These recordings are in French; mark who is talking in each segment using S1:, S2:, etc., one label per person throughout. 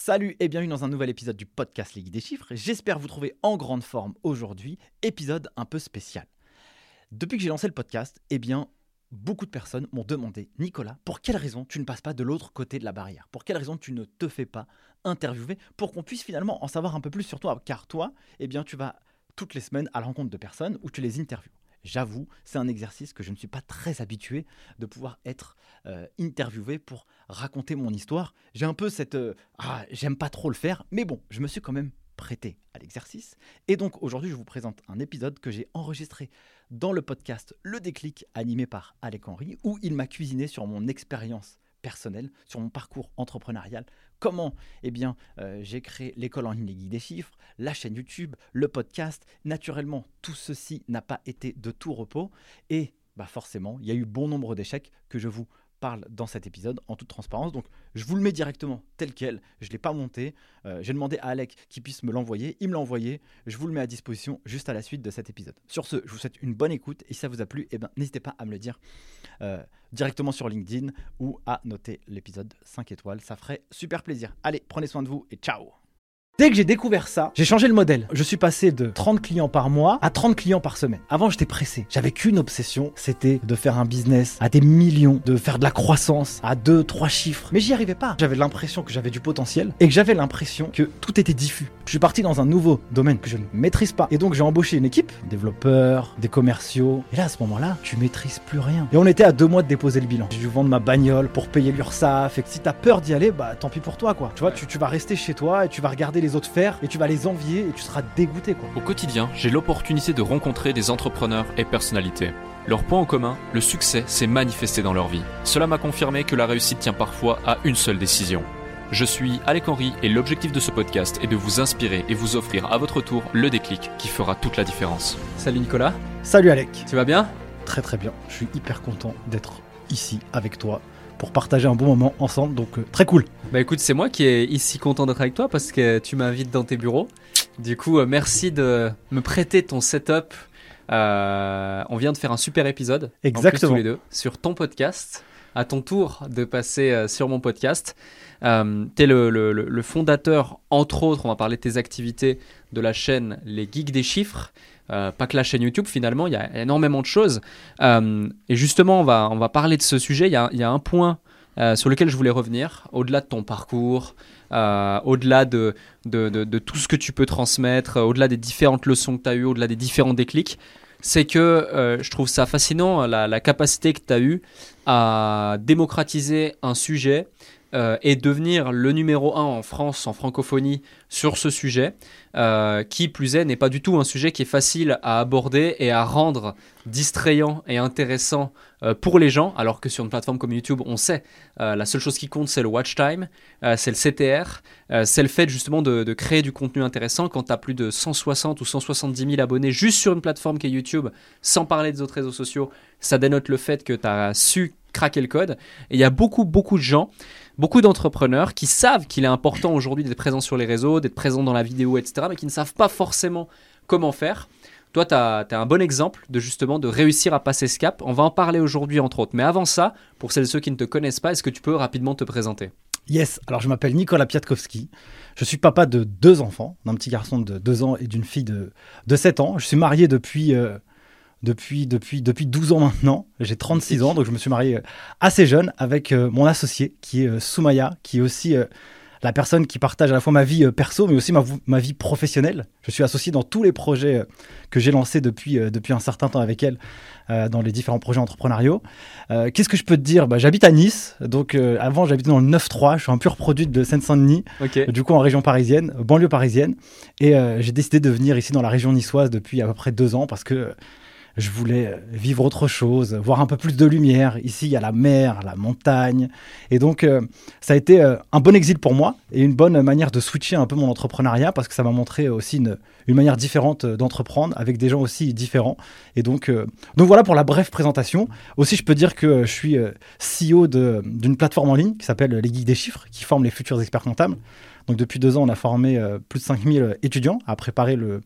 S1: Salut et bienvenue dans un nouvel épisode du podcast Ligue des chiffres. J'espère vous trouver en grande forme aujourd'hui. Épisode un peu spécial. Depuis que j'ai lancé le podcast, eh bien, beaucoup de personnes m'ont demandé Nicolas, pour quelle raison tu ne passes pas de l'autre côté de la barrière? Pour quelle raison tu ne te fais pas interviewer? Pour qu'on puisse finalement en savoir un peu plus sur toi Car toi, eh bien, tu vas toutes les semaines à la rencontre de personnes où tu les interviews. J'avoue, c'est un exercice que je ne suis pas très habitué de pouvoir être euh, interviewé pour raconter mon histoire. J'ai un peu cette... Euh, ah, j'aime pas trop le faire, mais bon, je me suis quand même prêté à l'exercice. Et donc aujourd'hui, je vous présente un épisode que j'ai enregistré dans le podcast Le déclic animé par Alec Henry, où il m'a cuisiné sur mon expérience personnel, sur mon parcours entrepreneurial. Comment Eh bien, euh, j'ai créé l'école en ligne des guides des chiffres, la chaîne YouTube, le podcast. Naturellement, tout ceci n'a pas été de tout repos et bah forcément, il y a eu bon nombre d'échecs que je vous parle dans cet épisode en toute transparence. Donc je vous le mets directement tel quel. Je ne l'ai pas monté. Euh, j'ai demandé à Alec qu'il puisse me l'envoyer. Il me l'a envoyé. Je vous le mets à disposition juste à la suite de cet épisode. Sur ce, je vous souhaite une bonne écoute. Et si ça vous a plu, eh ben, n'hésitez pas à me le dire euh, directement sur LinkedIn ou à noter l'épisode 5 étoiles. Ça ferait super plaisir. Allez, prenez soin de vous et ciao Dès que j'ai découvert ça, j'ai changé le modèle. Je suis passé de 30 clients par mois à 30 clients par semaine. Avant, j'étais pressé. J'avais qu'une obsession, c'était de faire un business à des millions, de faire de la croissance à 2, 3 chiffres. Mais j'y arrivais pas. J'avais l'impression que j'avais du potentiel et que j'avais l'impression que tout était diffus. Je suis parti dans un nouveau domaine que je ne maîtrise pas. Et donc, j'ai embauché une équipe, développeurs, des commerciaux. Et là, à ce moment-là, tu maîtrises plus rien. Et on était à deux mois de déposer le bilan. J'ai dû vendre ma bagnole pour payer l'URSSAF. Et que si t'as peur d'y aller, bah tant pis pour toi, quoi. Tu vois, tu, tu vas rester chez toi et tu vas regarder les autres faire et tu vas les envier et tu seras dégoûté quoi.
S2: Au quotidien, j'ai l'opportunité de rencontrer des entrepreneurs et personnalités. Leur point en commun, le succès s'est manifesté dans leur vie. Cela m'a confirmé que la réussite tient parfois à une seule décision. Je suis Alec Henry et l'objectif de ce podcast est de vous inspirer et vous offrir à votre tour le déclic qui fera toute la différence.
S3: Salut Nicolas,
S1: Salut Alec.
S3: tu vas bien?
S1: Très très bien. Je suis hyper content d'être ici avec toi pour partager un bon moment ensemble. Donc euh, très cool.
S3: Bah écoute, c'est moi qui est ici content d'être avec toi parce que tu m'invites dans tes bureaux. Du coup, euh, merci de me prêter ton setup. Euh, on vient de faire un super épisode, en plus,
S1: Exactement.
S3: tous les deux, sur ton podcast. À ton tour de passer euh, sur mon podcast. Euh, tu es le, fondateur, entre autres, on va parler de tes activités, de la chaîne Les Geeks des Chiffres. Euh, pas que la chaîne YouTube, finalement, il y a énormément de choses. Et justement, on va, parler de ce sujet. Il y a, il y a un point sur lequel je voulais revenir, au-delà de ton parcours, au-delà de, de, de- de tout ce que tu peux transmettre, au-delà des différentes leçons que tu as eues, au-delà des différents déclics, c'est que euh, je trouve ça fascinant, la, la capacité que tu as eue à démocratiser un sujet euh, et devenir le numéro un en France, en francophonie, sur ce sujet, euh, qui plus est n'est pas du tout un sujet qui est facile à aborder et à rendre distrayant et intéressant euh, pour les gens, alors que sur une plateforme comme YouTube, on sait, la seule chose qui compte, c'est le watch time, c'est le CTR, c'est le fait justement de, de créer du contenu intéressant. Quand tu as plus de 160 ou 170 000 abonnés juste sur une plateforme qui est YouTube, sans parler des autres réseaux sociaux, ça dénote le fait que tu as su craquer le code. Et il y a beaucoup, beaucoup de gens, beaucoup d'entrepreneurs qui savent qu'il est important aujourd'hui d'être présent sur les réseaux, d'être présent dans la vidéo, etc., mais qui ne savent pas forcément comment faire. Toi, tu as, un bon exemple de justement de réussir à passer ce cap. On va en parler aujourd'hui, entre autres. Mais avant ça, pour celles et ceux qui ne te connaissent pas, est-ce que tu peux rapidement te présenter?
S1: Yes, alors je m'appelle Nicolas Piatkowski. Je suis papa de deux enfants, d'un petit garçon de 2 ans et d'une fille de, de 7 ans. Je suis marié depuis, euh, depuis, depuis, depuis 12 ans maintenant. J'ai 36 ans, donc je me suis marié euh, assez jeune avec euh, mon associé qui est euh, Soumaya, qui est aussi la personne qui partage à la fois ma vie perso, mais aussi ma, vie professionnelle. Je suis associé dans tous les projets que j'ai lancés depuis, depuis un certain temps avec elle, euh, dans les différents projets entrepreneuriaux. Euh, Qu'est-ce que je peux te dire? Bah, J'habite à Nice, donc euh, avant j'habitais dans le 9-3, je suis un pur produit de Seine-Saint-Denis, du coup en région parisienne, banlieue parisienne, et j'ai décidé de venir ici dans la région niçoise depuis à peu près deux ans parce que je voulais euh, vivre autre chose, voir un peu plus de lumière. Ici, il y a la mer, la montagne. Et donc, euh, ça a été euh, un bon exil pour moi et une bonne manière de switcher un peu mon entrepreneuriat parce que ça m'a montré aussi une, manière différente d'entreprendre avec des gens aussi différents. Et donc, donc voilà pour la brève présentation. Aussi, je peux dire que je suis CEO d'une plateforme en ligne qui s'appelle Les Geeks des Chiffres, qui forme les futurs experts comptables. Donc depuis deux ans, on a formé euh, plus de 5000 étudiants à préparer le,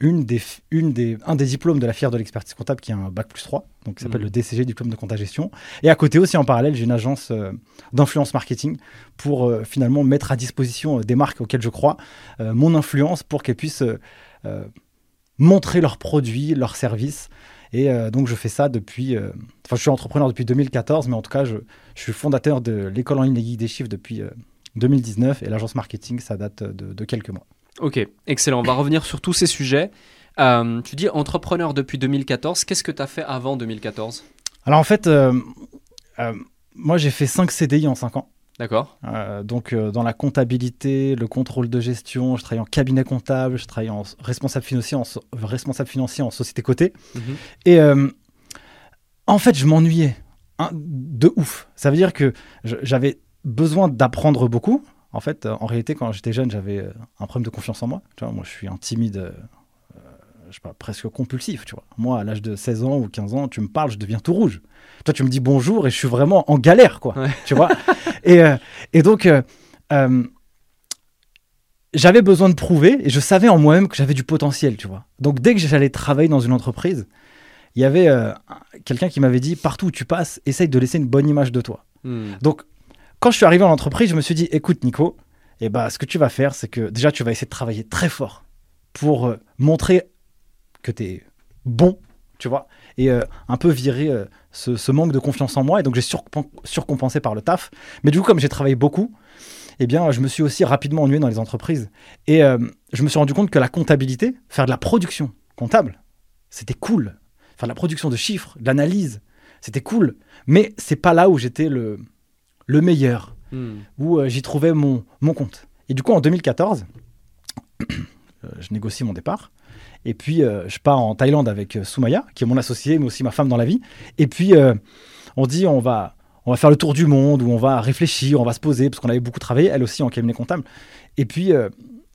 S1: une des, une des, un des diplômes de la fière de l'expertise comptable qui est un bac plus 3, donc qui s'appelle
S3: Mhm.
S1: le DCG, diplôme de compta gestion. Et à côté aussi, en parallèle, j'ai une agence euh, d'influence marketing pour euh, finalement mettre à disposition euh, des marques auxquelles je crois euh, mon influence pour qu'elles puissent euh, euh, montrer leurs produits, leurs services. Et euh, donc je fais ça depuis... euh, Enfin, je suis entrepreneur depuis 2014, mais en tout cas, je, je suis fondateur de l'école en ligne des geeks des chiffres depuis euh, 2019 et l'agence marketing, ça date de, de quelques mois.
S3: Ok, excellent. On va revenir sur tous ces sujets. Euh, tu dis entrepreneur depuis 2014. Qu'est-ce que tu as fait avant 2014
S1: Alors en fait, euh, euh, moi j'ai fait 5 CDI en 5 ans.
S3: D'accord.
S1: Donc dans la comptabilité, le contrôle de gestion, je travaille en cabinet comptable, je travaille en responsable financier en, so- responsable financier en société cotée.
S3: Mhm.
S1: Et en fait, je m'ennuyais hein, de ouf. Ça veut dire que j'avais besoin d'apprendre beaucoup. En fait, euh, en réalité, quand j'étais jeune, j'avais euh, un problème de confiance en moi. Tu vois, moi, je suis un timide, euh, euh, je sais pas, presque compulsif. Tu vois. Moi, à l'âge de 16 ans ou 15 ans, tu me parles, je deviens tout rouge. Toi, tu me dis bonjour et je suis vraiment en galère, quoi.
S3: Ouais.
S1: Tu vois. et, euh, et donc, euh, j'avais besoin de prouver et je savais en moi-même que j'avais du potentiel, tu vois. Donc, dès que j'allais travailler dans une entreprise, il y avait un- quelqu'un qui m'avait dit partout où tu passes, essaye de laisser une bonne image de toi.
S3: Hmm.
S1: Donc, quand je suis arrivé en entreprise, je me suis dit écoute, Nico, eh ben, ce que tu vas faire, c'est que déjà, tu vas essayer de travailler très fort pour euh, montrer que tu es bon, tu vois, et euh, un peu virer euh, ce, manque de confiance en moi. Et donc, j'ai surcompen- surcompensé par le taf. Mais du coup, comme j'ai travaillé beaucoup, eh bien, je me suis aussi rapidement ennuyé dans les entreprises. Et je me suis rendu compte que la comptabilité, faire de la production comptable, c'était cool. Faire de la production de chiffres, de l'analyse, c'était cool. Mais c'est pas là où j'étais le, le meilleur,
S3: Hmm.
S1: où euh, j'y trouvais mon, mon compte. Et du coup, en 2014, euh, je négocie mon départ. Et puis, euh, je pars en Thaïlande avec Soumaya, qui est mon associé, mais aussi ma femme dans la vie. Et puis, euh, on dit, on va, on va faire le tour du monde, où on va réfléchir, on va se poser, parce qu'on avait beaucoup travaillé, elle aussi en cabinet comptable. Et puis, euh,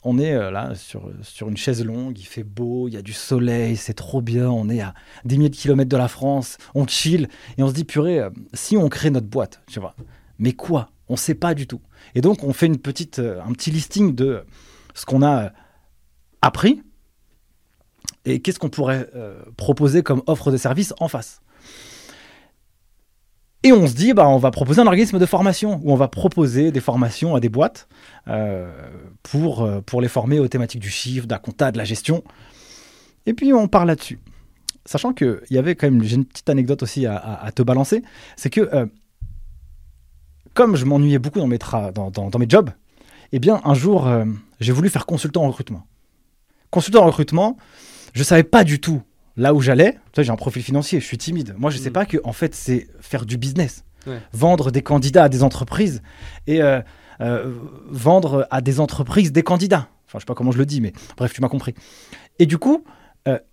S1: on est là sur, sur une chaise longue, il fait beau, il y a du soleil, c'est trop bien, on est à des milliers de kilomètres de la France, on chill, et on se dit, purée, si on crée notre boîte, tu vois, mais quoi? On ne sait pas du tout. Et donc, on fait une petite, euh, un petit listing de ce qu'on a euh, appris et qu'est-ce qu'on pourrait euh, proposer comme offre de service en face. Et on se dit, bah, on va proposer un organisme de formation où on va proposer des formations à des boîtes pour, pour les former aux thématiques du chiffre, de la compta, de la gestion. Et puis on part là-dessus. Sachant qu'il y avait quand même, j'ai une petite anecdote aussi à, te balancer, c'est que comme je m'ennuyais beaucoup dans mes, tra- dans, dans- dans mes jobs, eh bien un jour, euh, j'ai voulu faire consultant en recrutement. Consultant en recrutement, je savais pas du tout là où j'allais. J'ai un profil financier, je suis timide. Moi, je sais
S3: Mm.
S1: pas que en fait, c'est faire du business,
S3: Ouais.
S1: vendre des candidats à des entreprises et euh, euh, vendre à des entreprises des candidats. Enfin, je sais pas comment je le dis, mais bref, tu m'as compris. Et du coup,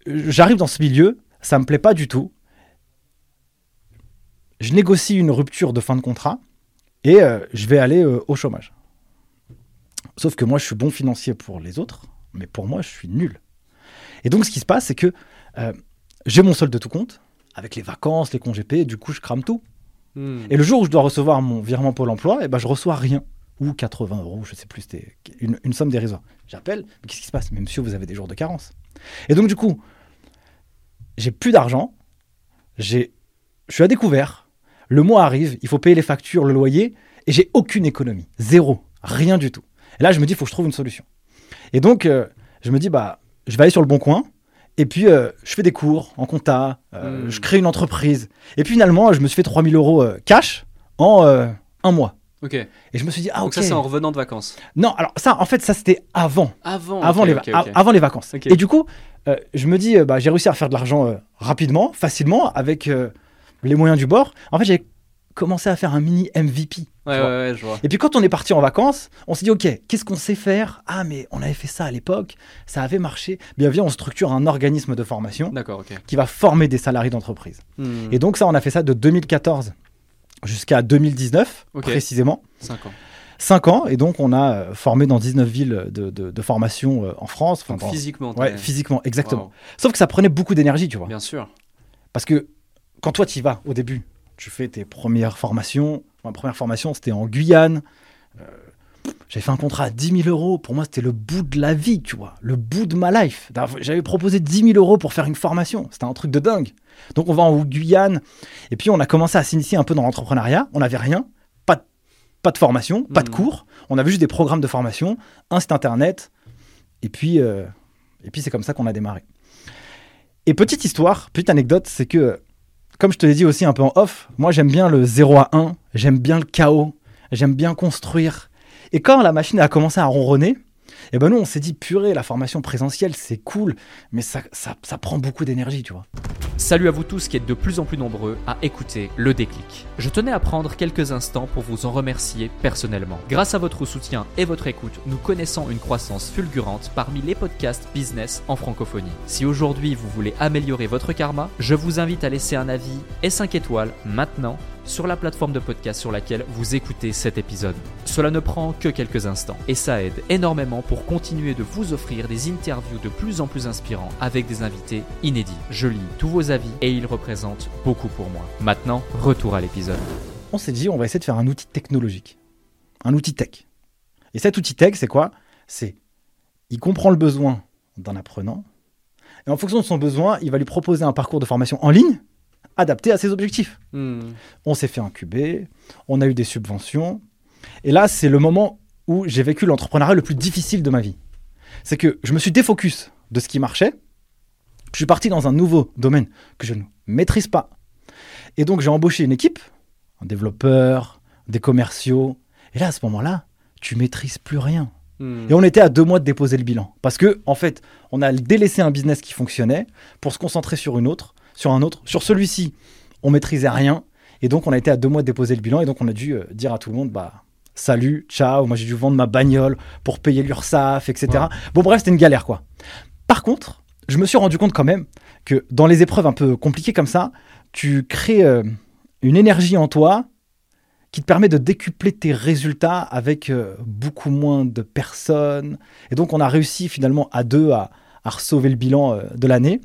S1: j'arrive dans ce milieu, ça me plaît pas du tout. Je négocie une rupture de fin de contrat et euh, je vais aller euh, au chômage. Sauf que moi, je suis bon financier pour les autres, mais pour moi, je suis nul. Et donc, ce qui se passe, c'est que euh, j'ai mon solde de tout compte, avec les vacances, les congés payés, du coup, je crame tout.
S3: Hmm.
S1: Et le jour où je dois recevoir mon virement Pôle emploi, eh ben, je reçois rien. Ou 80 euros, je sais plus, c'était une, une somme dérisoire. J'appelle, mais qu'est-ce qui se passe? Mais monsieur, vous avez des jours de carence. Et donc, du coup, j'ai plus d'argent, j'ai, je suis à découvert, le mois arrive, il faut payer les factures, le loyer, et j'ai aucune économie. Zéro. Rien du tout. Et là, je me dis, il faut que je trouve une solution. Et donc, euh, je me dis, bah, je vais aller sur le bon coin. Et puis, euh, je fais des cours en compta, euh,
S3: Hmm.
S1: je crée une entreprise. Et puis, finalement, je me suis fait 3000 euros cash en un mois.
S3: Ok.
S1: Et je me suis dit, ah,
S3: Donc
S1: ok.
S3: ça, c'est en revenant de vacances.
S1: Non, alors ça, en fait, ça, c'était avant
S3: Avant.
S1: les, avant les vacances. Et du coup, je me dis, bah, j'ai réussi à faire de l'argent rapidement, facilement, avec les moyens du bord. En fait, j'ai commencé à faire un mini MVP.
S3: Ouais, ouais, ouais, je vois.
S1: Et puis quand on est parti en vacances, on s'est dit, ok, qu'est-ce qu'on sait faire? Ah, mais on avait fait ça à l'époque, ça avait marché. Bien, viens, on structure un organisme de formation qui va former des salariés d'entreprise.
S3: Hmm.
S1: Et donc ça, on a fait ça de 2014 jusqu'à 2019,
S3: Ok.
S1: précisément.
S3: 5 ans.
S1: 5 ans, et donc on a euh, formé dans 19 villes de, de- de formation euh, en France. Enfin, dans-
S3: physiquement.
S1: Ouais, physiquement, exactement.
S3: Wow.
S1: Sauf que ça prenait beaucoup d'énergie, tu vois.
S3: Bien sûr.
S1: Parce que quand toi, tu y vas au début, tu fais tes premières formations. Ma première formation, c'était en Guyane. Euh, J'avais fait un contrat à 10 000 euros. Pour moi, c'était le bout de la vie, tu vois. Le bout de ma life. J'avais proposé 10 000 euros pour faire une formation. C'était un truc de dingue. Donc, on va en Guyane. Et puis, on a commencé à s'initier un peu dans l'entrepreneuriat. On n'avait rien. Pas de, pas de formation, pas de
S3: Mhm.
S1: cours. On avait juste des programmes de formation, un site internet. Et puis, euh, et puis c'est comme ça qu'on a démarré. Et petite histoire, petite anecdote, c'est que, comme je te l'ai dit aussi un peu en off, moi j'aime bien le 0 à 1, j'aime bien le chaos, j'aime bien construire. Et quand la machine a commencé à ronronner, eh ben nous on s'est dit, purée, la formation présentielle c'est cool, mais ça, ça, ça prend beaucoup d'énergie, tu vois.
S2: Salut à vous tous qui êtes de plus en plus nombreux à écouter le déclic. Je tenais à prendre quelques instants pour vous en remercier personnellement. Grâce à votre soutien et votre écoute, nous connaissons une croissance fulgurante parmi les podcasts business en francophonie. Si aujourd'hui vous voulez améliorer votre karma, je vous invite à laisser un avis et 5 étoiles maintenant sur la plateforme de podcast sur laquelle vous écoutez cet épisode. Cela ne prend que quelques instants et ça aide énormément pour continuer de vous offrir des interviews de plus en plus inspirants avec des invités inédits. Je lis tous vos avis et ils représentent beaucoup pour moi. Maintenant, retour à l'épisode.
S1: On s'est dit, on va essayer de faire un outil technologique, un outil tech. Et cet outil tech, c'est quoi? C'est, il comprend le besoin d'un apprenant, et en fonction de son besoin, il va lui proposer un parcours de formation en ligne adapté à ses objectifs.
S3: Hmm.
S1: On s'est fait incuber, on a eu des subventions. Et là, c'est le moment où j'ai vécu l'entrepreneuriat le plus difficile de ma vie. C'est que je me suis défocus de ce qui marchait. Je suis parti dans un nouveau domaine que je ne maîtrise pas. Et donc, j'ai embauché une équipe, un développeur, des commerciaux. Et là, à ce moment-là, tu maîtrises plus rien.
S3: Hmm.
S1: Et on était à deux mois de déposer le bilan. Parce que, en fait, on a délaissé un business qui fonctionnait pour se concentrer sur une autre, sur un autre. Sur celui-ci, on maîtrisait rien. Et donc, on a été à deux mois de déposer le bilan. Et donc, on a dû euh, dire à tout le monde, bah, salut, ciao. Moi, j'ai dû vendre ma bagnole pour payer l'URSSAF, etc.
S3: Ouais.
S1: Bon, bref, c'était une galère, quoi. Par contre, je me suis rendu compte quand même que dans les épreuves un peu compliquées comme ça, tu crées euh, une énergie en toi qui te permet de décupler tes résultats avec euh, beaucoup moins de personnes. Et donc, on a réussi finalement à deux à, à sauver le bilan euh, de l'année.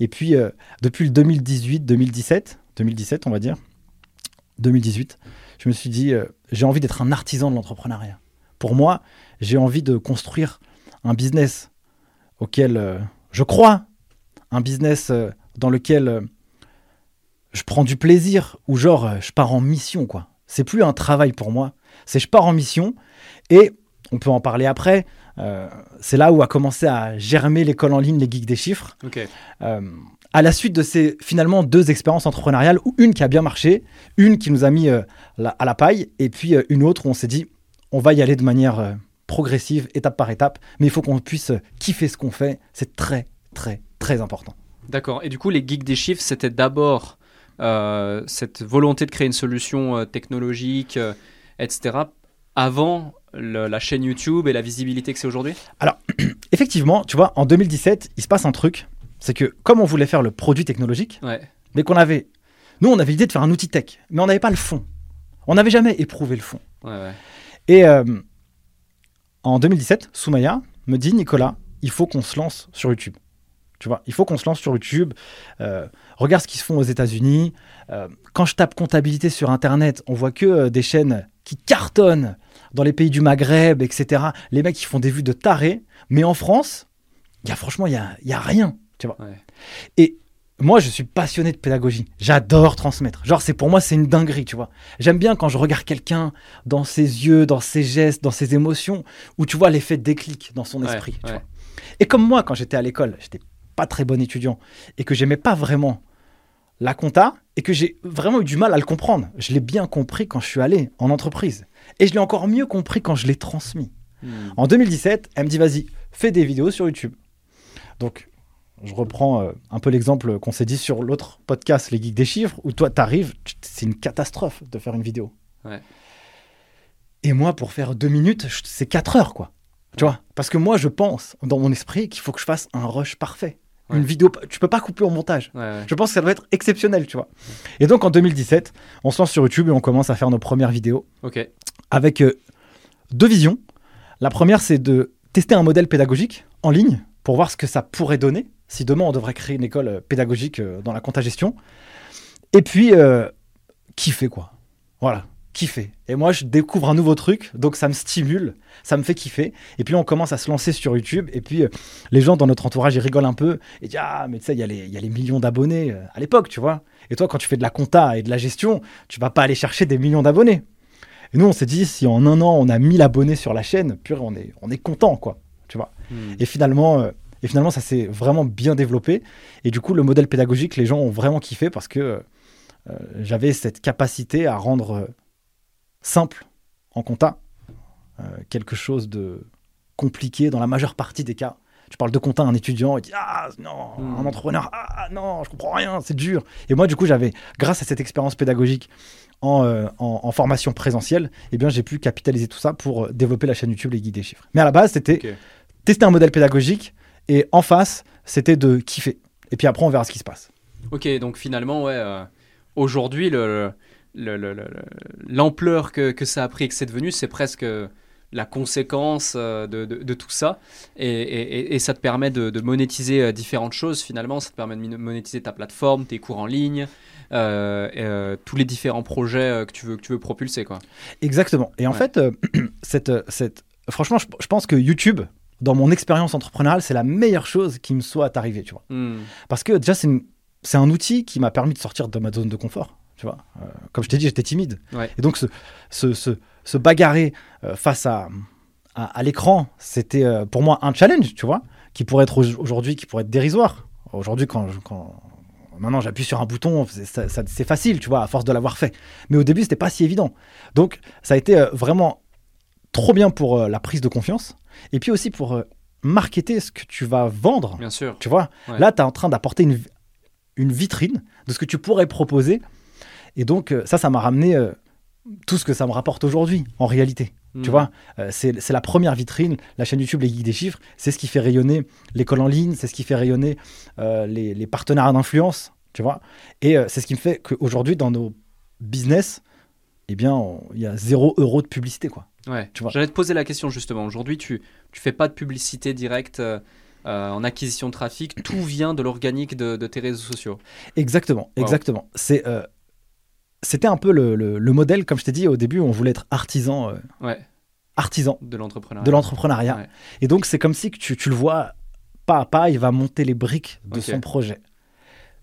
S1: Et puis, euh, depuis le 2018-2017, 2017, on va dire, 2018, je me suis dit, euh, j'ai envie d'être un artisan de l'entrepreneuriat. Pour moi, j'ai envie de construire un business auquel je crois, un business dans lequel je prends du plaisir, ou genre, je pars en mission, quoi. C'est plus un travail pour moi, c'est je pars en mission, et on peut en parler après. Euh, c'est là où a commencé à germer l'école en ligne, les geeks des chiffres. Euh, à la suite de ces finalement deux expériences entrepreneuriales, où une qui a bien marché, une qui nous a mis euh, la- à la paille, et puis une autre où on s'est dit, on va y aller de manière progressive, étape par étape, mais il faut qu'on puisse kiffer ce qu'on fait. C'est très, très, très important.
S3: D'accord. Et du coup, les geeks des chiffres, c'était d'abord cette volonté de créer une solution technologique, etc., avant le- la chaîne YouTube et la visibilité que c'est aujourd'hui?
S1: Effectivement, tu vois, en 2017, il se passe un truc, c'est que comme on voulait faire le produit technologique,
S3: Ouais.
S1: mais qu'on avait, nous on avait l'idée de faire un outil tech, mais on n'avait pas le fond. On n'avait jamais éprouvé le fond.
S3: Ouais, ouais.
S1: Et euh, en 2017, Soumaya me dit Nicolas, il faut qu'on se lance sur YouTube. Tu vois, il faut qu'on se lance sur YouTube. Euh, regarde ce qui se font aux États-Unis. Euh, quand je tape comptabilité sur Internet, on voit que euh, des chaînes qui cartonnent dans les pays du Maghreb, etc. Les mecs qui font des vues de tarés. Mais en France, y a franchement, il y a, y a rien. Tu vois.
S3: Ouais.
S1: Et moi, je suis passionné de pédagogie. J'adore transmettre. Genre, c'est pour moi, c'est une dinguerie, tu vois. J'aime bien quand je regarde quelqu'un dans ses yeux, dans ses gestes, dans ses émotions, où tu vois l'effet déclic dans son
S3: Ouais,
S1: esprit. tu
S3: ouais.
S1: vois. Et comme moi, quand j'étais à l'école, j'étais pas très bon étudiant et que j'aimais pas vraiment la compta et que j'ai vraiment eu du mal à le comprendre. Je l'ai bien compris quand je suis allé en entreprise et je l'ai encore mieux compris quand je l'ai transmis.
S3: Hmm.
S1: En 2017, elle me dit vas-y, fais des vidéos sur YouTube. Donc, je reprends euh, un peu l'exemple qu'on s'est dit sur l'autre podcast, Les Geeks des Chiffres, où toi, t'arrives, c'est une catastrophe de faire une vidéo.
S3: Ouais.
S1: Et moi, pour faire deux minutes, c'est quatre heures, quoi. Tu vois? Parce que moi, je pense, dans mon esprit, qu'il faut que je fasse un rush parfait.
S3: Ouais.
S1: Une vidéo, tu peux pas couper au montage.
S3: Ouais, ouais.
S1: Je pense que ça doit être exceptionnel, tu vois. Et donc, en 2017, on se lance sur YouTube et on commence à faire nos premières vidéos
S3: Ok.
S1: avec euh, deux visions. La première, c'est de tester un modèle pédagogique en ligne pour voir ce que ça pourrait donner si demain on devrait créer une école euh, pédagogique euh, dans la compta gestion. Et puis, euh, kiffer quoi. Voilà. Kiffer. Et moi, je découvre un nouveau truc, donc ça me stimule, ça me fait kiffer. Et puis on commence à se lancer sur YouTube. Et puis euh, les gens dans notre entourage, ils rigolent un peu et disent Ah, mais tu sais, il y, a les- il y a les millions d'abonnés euh, à l'époque, tu vois. Et toi, quand tu fais de la compta et de la gestion, tu vas pas aller chercher des millions d'abonnés. Et nous, on s'est dit Si en un an, on a 1000 abonnés sur la chaîne, purée, on est, on est content, quoi. Tu vois.
S3: Hmm.
S1: Et finalement, euh, et finalement, ça s'est vraiment bien développé. Et du coup, le modèle pédagogique, les gens ont vraiment kiffé parce que j'avais cette capacité à rendre simple en compta euh, quelque chose de compliqué dans la majeure partie des cas. Tu parles de compta à un étudiant, il dit Ah non,
S3: Hmm.
S1: un entrepreneur, ah non, je comprends rien, c'est dur. Et moi, du coup, j'avais, grâce à cette expérience pédagogique en, euh, en- en formation présentielle, eh bien, j'ai pu capitaliser tout ça pour euh, développer la chaîne YouTube Les Guides des Chiffres. Mais à la base, c'était tester un modèle pédagogique et en face, c'était de kiffer. Et puis après, on verra ce qui se passe.
S3: Ok, donc finalement, ouais, euh, aujourd'hui, le- l'ampleur que, que ça a pris et que c'est devenu, c'est presque la conséquence euh, de, de- de tout ça. Et, et- ça te permet de, de monétiser euh, différentes choses finalement. Ça te permet de monétiser ta plateforme, tes cours en ligne, euh, euh, tous les différents projets que, tu veux, que tu veux propulser. Quoi.
S1: Exactement. Et en
S3: Ouais.
S1: fait, euh, cette, cette... franchement, je, je pense que YouTube, dans mon expérience entrepreneuriale, c'est la meilleure chose qui me soit arrivée, tu vois.
S3: Hmm.
S1: Parce que déjà, c'est un outil qui m'a permis de sortir de ma zone de confort, tu vois. Euh, comme je t'ai dit, j'étais timide.
S3: Ouais.
S1: Et donc, se, se, se, se bagarrer euh, face à, à, à l'écran, c'était euh, pour moi un challenge, tu vois, qui pourrait être au- aujourd'hui, qui pourrait être dérisoire. Aujourd'hui, quand, quand maintenant j'appuie sur un bouton, c'est facile, tu vois, à force de l'avoir fait. Mais au début, c'était pas si évident. Donc, ça a été vraiment trop bien pour la prise de confiance, et puis aussi pour marketer ce que tu vas vendre.
S3: Bien sûr.
S1: Tu vois,
S3: Ouais.
S1: là, tu es en train d'apporter une, une vitrine de ce que tu pourrais proposer. Et donc, euh, ça, ça m'a ramené euh, tout ce que ça me rapporte aujourd'hui, en réalité. Tu vois, Euh, c'est la première vitrine, la chaîne YouTube Les Geeks des Chiffres. C'est ce qui fait rayonner l'école en ligne, c'est ce qui fait rayonner euh, les, les partenariats d'influence. Tu vois, et c'est ce qui me fait qu'aujourd'hui, dans nos business, eh bien, il y a zéro euro de publicité, quoi.
S3: Ouais.
S1: Tu vois.
S3: J'allais te poser la question justement. Aujourd'hui, tu tu fais pas de publicité directe euh, en acquisition de trafic. Tout vient de l'organique de, de tes réseaux sociaux.
S1: Exactement,
S3: Wow.
S1: exactement. C'est, euh, c'était un peu le, le- le modèle, comme je t'ai dit au début, on voulait être artisan, euh,
S3: Ouais.
S1: artisan
S3: De l'entrepreneuriat.
S1: de l'entrepreneuriat.
S3: Ouais.
S1: Et donc, c'est comme si tu, tu le vois pas à pas, il va monter les briques de son projet.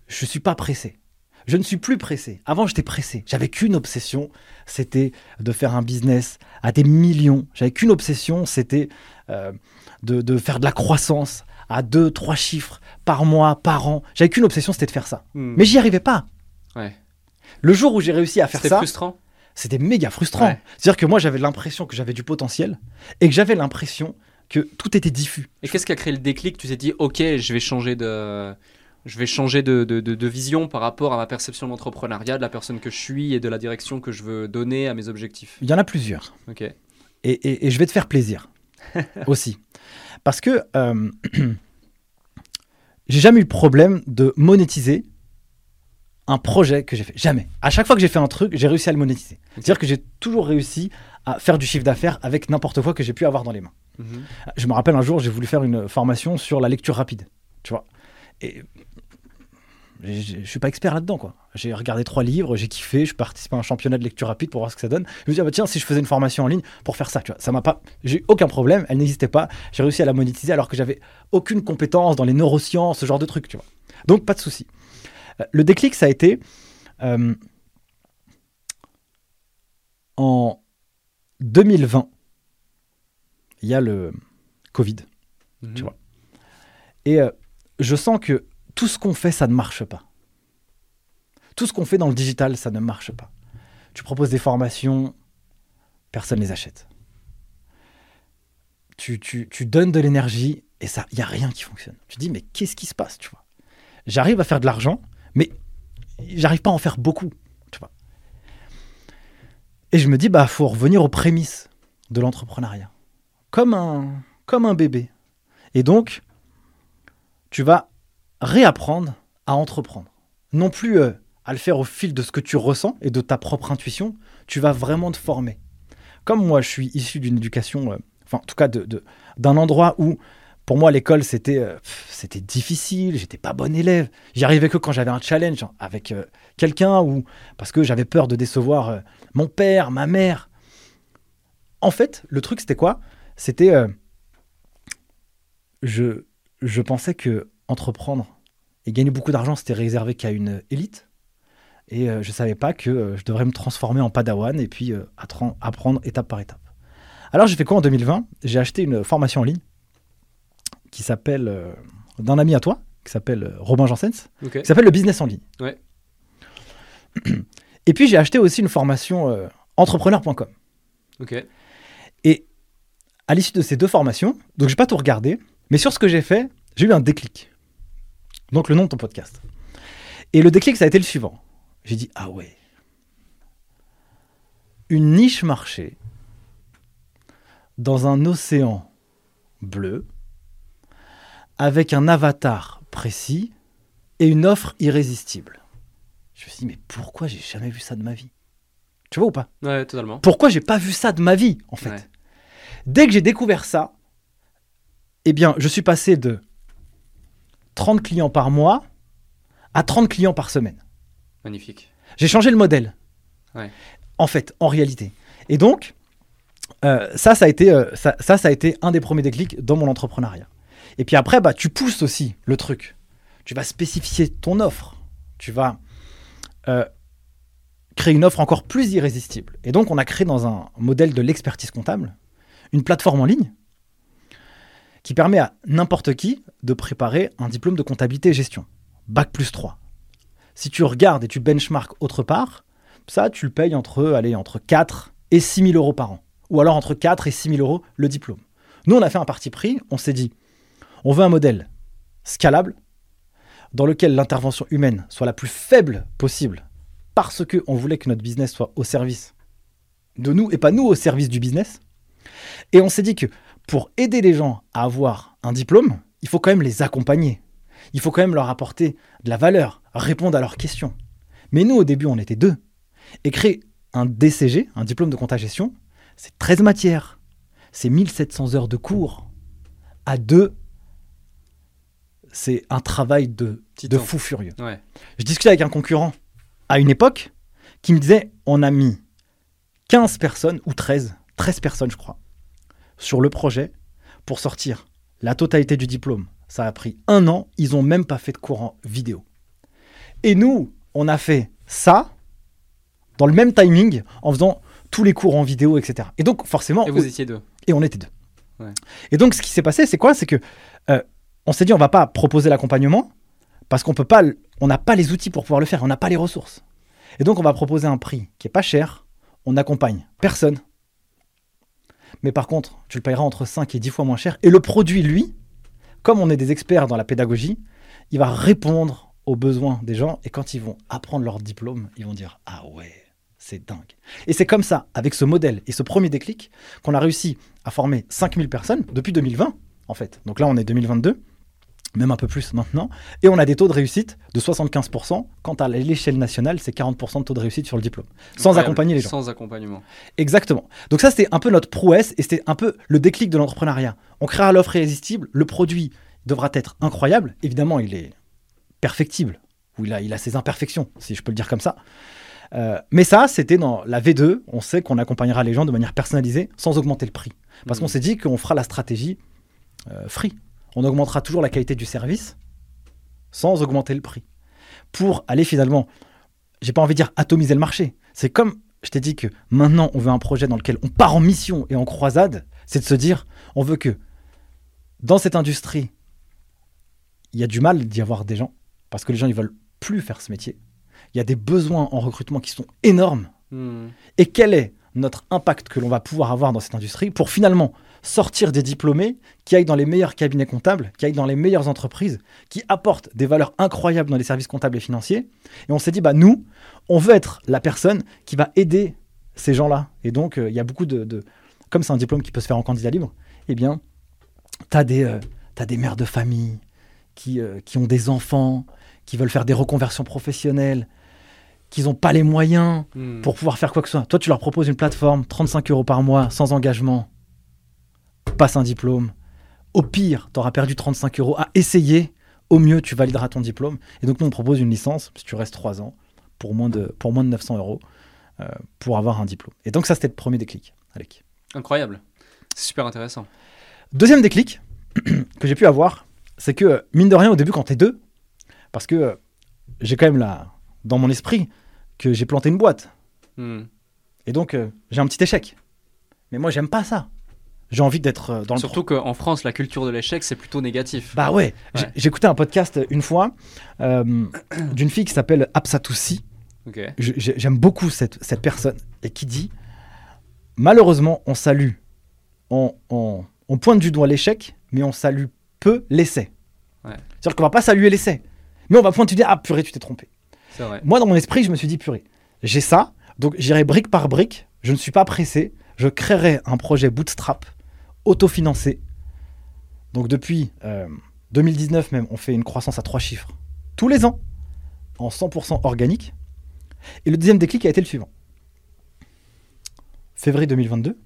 S1: Je suis pas pressé. Je ne suis plus pressé. Avant, j'étais pressé. J'avais qu'une obsession, c'était de faire un business à des millions. J'avais qu'une obsession, c'était euh, de, de faire de la croissance à deux, trois chiffres par mois, par an. J'avais qu'une obsession, c'était de faire ça.
S3: Hmm.
S1: Mais j'y arrivais pas.
S3: Ouais.
S1: Le jour où j'ai réussi à faire
S3: C'était
S1: ça,
S3: frustrant.
S1: c'était méga frustrant.
S3: Ouais.
S1: C'est-à-dire que moi, j'avais l'impression que j'avais du potentiel et que j'avais l'impression que tout était diffus.
S3: Et qu'est-ce qui a créé le déclic? Tu t'es dit, ok, je vais changer de, je vais changer de, de, de- de vision par rapport à ma perception de l'entrepreneuriat, de la personne que je suis et de la direction que je veux donner à mes objectifs.
S1: Il y en a plusieurs.
S3: Ok.
S1: Et, et- et je vais te faire plaisir aussi. Parce que euh, j'ai jamais eu de problème de monétiser un projet que j'ai fait. Jamais. À chaque fois que j'ai fait un truc, j'ai réussi à le monétiser. C'est-à-dire que j'ai toujours réussi à faire du chiffre d'affaires avec n'importe quoi que j'ai pu avoir dans les mains.
S3: Mhm.
S1: Je me rappelle un jour, j'ai voulu faire une formation sur la lecture rapide, tu vois. Et je suis pas expert là-dedans, quoi. J'ai regardé trois livres, j'ai kiffé, je participé à un championnat de lecture rapide pour voir ce que ça donne. Je me dis, ah bah tiens, si je faisais une formation en ligne pour faire ça, tu vois, ça m'a pas. J'ai eu aucun problème, elle n'existait pas. J'ai réussi à la monétiser alors que j'avais aucune compétence dans les neurosciences, ce genre de trucs, tu vois. Donc, pas de souci. Le déclic, ça a été. euh, en 2020, il y a le Covid.
S3: Mhm.
S1: Tu vois. Et euh, je sens que tout ce qu'on fait, ça ne marche pas. Tout ce qu'on fait dans le digital, ça ne marche pas. Tu proposes des formations, personne ne les achète. Tu, tu- tu donnes de l'énergie et ça, il n'y a rien qui fonctionne. Tu te dis, mais qu'est-ce qui se passe, tu vois? J'arrive à faire de l'argent, mais j'arrive pas à en faire beaucoup, tu vois. Et je me dis, bah, faut revenir aux prémices de l'entrepreneuriat. Comme un, comme un bébé. Et donc, tu vas réapprendre à entreprendre. Non plus euh, à le faire au fil de ce que tu ressens et de ta propre intuition, tu vas vraiment te former. Comme moi, je suis issu d'une éducation, euh, enfin en tout cas de- de- d'un endroit où Pour moi, l'école, c'était euh, c'était difficile, j'étais pas bon élève. J'y arrivais que quand j'avais un challenge avec euh, quelqu'un ou parce que j'avais peur de décevoir euh, mon père, ma mère. En fait, le truc, c'était quoi? C'était. je, je pensais que entreprendre et gagner beaucoup d'argent, c'était réservé qu'à une élite. Et je savais pas que je devrais me transformer en padawan et puis apprendre étape par étape. Alors j'ai fait quoi en 2020 J'ai acheté une formation en ligne qui s'appelle euh, d'un ami à toi, qui s'appelle euh, Robin Janssens, qui s'appelle le business en ligne.
S3: Ouais.
S1: Et puis j'ai acheté aussi une formation euh, entrepreneur.com. Et à l'issue de ces deux formations, donc j'ai pas tout regardé, mais sur ce que j'ai fait, j'ai eu un déclic. Donc le nom de ton podcast. Et le déclic, ça a été le suivant. J'ai dit, ah ouais, une niche marché dans un océan bleu, avec un avatar précis et une offre irrésistible. Je me suis dit, mais pourquoi j'ai jamais vu ça de ma vie? Tu vois ou pas?
S3: Ouais, totalement.
S1: pourquoi j'ai pas vu ça de ma vie en fait?
S3: Ouais.
S1: Dès que j'ai découvert ça, eh bien, je suis passé de 30 clients par mois à 30 clients par semaine.
S3: Magnifique.
S1: J'ai changé le modèle.
S3: Ouais.
S1: En fait, en réalité. Et donc, euh, ça, ça a, été, euh, ça, ça, ça a été un des premiers déclics dans mon entrepreneuriat. Et puis après, bah, tu pousses aussi le truc. Tu vas spécifier ton offre. Tu vas euh, créer une offre encore plus irrésistible. Et donc, on a créé dans un modèle de l'expertise comptable une plateforme en ligne qui permet à n'importe qui de préparer un diplôme de comptabilité et gestion. Bac plus 3. Si tu regardes et tu benchmarks autre part, ça, tu le payes entre, allez, entre 4 et 6 000 euros par an. Ou alors entre 4 et 6 000 euros le diplôme. Nous, on a fait un parti pris, on s'est dit, on veut un modèle scalable, dans lequel l'intervention humaine soit la plus faible possible, parce qu'on voulait que notre business soit au service de nous et pas nous au service du business. Et on s'est dit que pour aider les gens à avoir un diplôme, il faut quand même les accompagner. Il faut quand même leur apporter de la valeur, répondre à leurs questions. Mais nous, au début, on était deux. Et créer un DCG, un diplôme de compta gestion, c'est 13 matières. C'est 1700 heures de cours. À deux, c'est un travail de, fou furieux.
S3: Ouais.
S1: Je discutais avec un concurrent à une époque qui me disait on a mis 15 personnes, ou 13, 13 personnes je crois, sur le projet pour sortir la totalité du diplôme. Ça a pris un an, ils n'ont même pas fait de cours en vidéo. Et nous, on a fait ça dans le même timing en faisant tous les cours en vidéo, etc. Et donc forcément,
S3: Et vous étiez deux.
S1: et on était deux.
S3: Ouais.
S1: Et donc, ce qui s'est passé, c'est quoi? C'est que euh, on s'est dit, on va pas proposer l'accompagnement parce qu'on peut pas, on n'a pas les outils pour pouvoir le faire, on n'a pas les ressources. Et donc, on va proposer un prix qui est pas cher. On accompagne personne. Mais par contre, tu le payeras entre 5 et 10 fois moins cher. Et le produit, lui, comme on est des experts dans la pédagogie, il va répondre aux besoins des gens. Et quand ils vont apprendre leur diplôme, ils vont dire Ah ouais, c'est dingue. Et c'est comme ça, avec ce modèle et ce premier déclic, qu'on a réussi à former 5000 personnes depuis 2020, en fait. Donc là, on est 2022, même un peu plus maintenant. Et on a des taux de réussite de 75%. Quant à l'échelle nationale, c'est 40% de taux de réussite sur le diplôme. Sans
S3: Incroyable.
S1: accompagner les gens.
S3: Sans accompagnement.
S1: Exactement. Donc ça, c'était un peu notre prouesse et c'était un peu le déclic de l'entrepreneuriat. On créera l'offre irrésistible, le produit devra être incroyable. Évidemment, il est perfectible, ou il a, il a ses imperfections, si je peux le dire comme ça. Euh, mais ça, c'était dans la V2. On sait qu'on accompagnera les gens de manière personnalisée sans augmenter le prix. Parce qu'on s'est dit qu'on fera la stratégie euh, free. On augmentera toujours la qualité du service sans augmenter le prix. Pour aller finalement, j'ai pas envie de dire atomiser le marché. C'est comme je t'ai dit que maintenant on veut un projet dans lequel on part en mission et en croisade, c'est de se dire on veut que dans cette industrie, il y a du mal d'y avoir des gens parce que les gens ils veulent plus faire ce métier. Il y a des besoins en recrutement qui sont énormes.
S3: Hmm.
S1: Et quel est notre impact que l'on va pouvoir avoir dans cette industrie pour finalement sortir des diplômés qui aillent dans les meilleurs cabinets comptables, qui aillent dans les meilleures entreprises, qui apportent des valeurs incroyables dans les services comptables et financiers. Et on s'est dit, bah nous, on veut être la personne qui va aider ces gens-là. Et donc, euh, il y a beaucoup de, de- Comme c'est un diplôme qui peut se faire en candidat libre, eh bien, tu as, t'as des mères de famille qui, euh, qui ont des enfants, qui veulent faire des reconversions professionnelles, qui n'ont pas les moyens
S3: Hmm.
S1: pour pouvoir faire quoi que ce soit. Toi, tu leur proposes une plateforme, 35 euros par mois, sans engagement, passe un diplôme, Au pire, tu auras perdu 35 euros à essayer. Au mieux, tu valideras ton diplôme. Et donc, nous, on propose une licence, si tu restes 3 ans, pour moins de, pour moins de 900 euros, euh, pour avoir un diplôme. Et donc, ça, c'était le premier déclic, Alec.
S3: Incroyable. C'est super intéressant.
S1: Deuxième déclic que j'ai pu avoir, c'est que, mine de rien, au début, quand t'es deux, parce que euh, j'ai quand même là, dans mon esprit, que j'ai planté une boîte.
S3: Hmm.
S1: Et donc, euh, j'ai un petit échec. Mais moi, j'aime pas ça. J'ai envie d'être euh, dans le
S3: Surtout qu'en France, la culture de l'échec, c'est plutôt négatif.
S1: Bah ouais, J'ai-
S3: Ouais.
S1: écouté un podcast une fois euh, d'une fille qui s'appelle Absatoussi. J'aime beaucoup cette, cette personne et qui dit Malheureusement, on salue, on, on- on pointe du doigt l'échec, mais on salue peu l'essai.
S3: Ouais.
S1: C'est-à-dire qu'on va pas saluer l'essai, mais on va pointer du doigt Ah purée, tu t'es trompé.
S3: Vrai.
S1: Moi, dans mon esprit, je me suis dit Purée, j'ai ça, donc j'irai brique par brique, je ne suis pas pressé, je créerai un projet bootstrap, autofinancé. Donc depuis euh, 2019 même, on fait une croissance à trois chiffres tous les ans, en 100% organique. Et le deuxième déclic a été le suivant. Février 2022,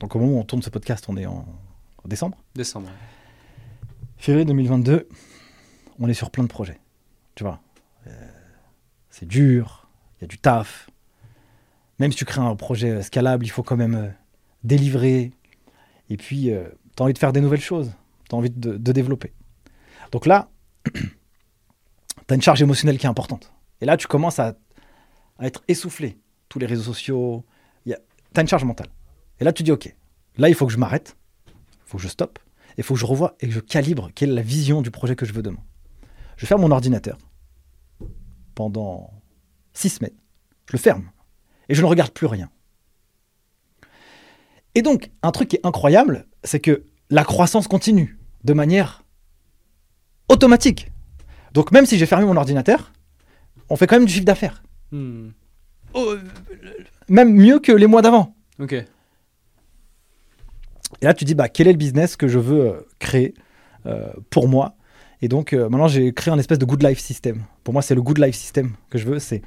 S1: donc au moment où on tourne ce podcast, on est en, en décembre.
S3: Décembre.
S1: Février 2022, on est sur plein de projets. Tu vois, Euh, c'est dur, il y a du taf. Même si tu crées un projet euh, scalable, il faut quand même euh, délivrer. Et puis, tu as envie de faire des nouvelles choses. Tu as envie de, de développer. Donc là, tu as une charge émotionnelle qui est importante. Et là, tu commences à, à être essoufflé. Tous les réseaux sociaux, tu as une charge mentale. Et là, tu dis, OK, là, il faut que je m'arrête. Il faut que je stoppe. Il faut que je revoie et que je calibre quelle est la vision du projet que je veux demain. Je ferme mon ordinateur pendant six semaines. Je le ferme. Et je ne regarde plus rien. Et donc, un truc qui est incroyable, c'est que la croissance continue de manière automatique. Donc, même si j'ai fermé mon ordinateur, on fait quand même du chiffre d'affaires.
S3: Hmm.
S1: Même mieux que les mois d'avant.
S3: Ok.
S1: Et là, tu dis, bah, quel est le business que je veux euh, créer euh, pour moi? Et donc, euh, maintenant, j'ai créé un espèce de good life system. Pour moi, c'est le good life system que je veux. C'est,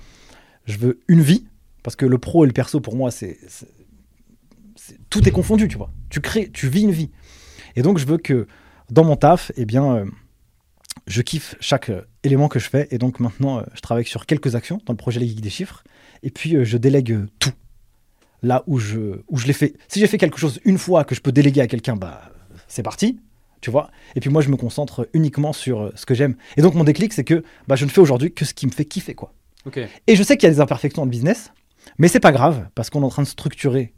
S1: je veux une vie, parce que le pro et le perso, pour moi, c'est- tout est confondu, tu vois. Tu crées, tu vis une vie. Et donc, je veux que dans mon taf, eh bien, euh, je kiffe chaque euh, élément que je fais. Et donc, maintenant, euh, je travaille sur quelques actions dans le projet Les Geeks des chiffres. Et puis, je délègue tout là où je, où je l'ai fait. Si j'ai fait quelque chose une fois que je peux déléguer à quelqu'un, bah, c'est parti, tu vois. Et puis moi, je me concentre uniquement sur ce que j'aime. Et donc, mon déclic, c'est que bah, je ne fais aujourd'hui que ce qui me fait kiffer, quoi. Et je sais qu'il y a des imperfections dans le business, mais c'est pas grave, parce qu'on est en train de structurer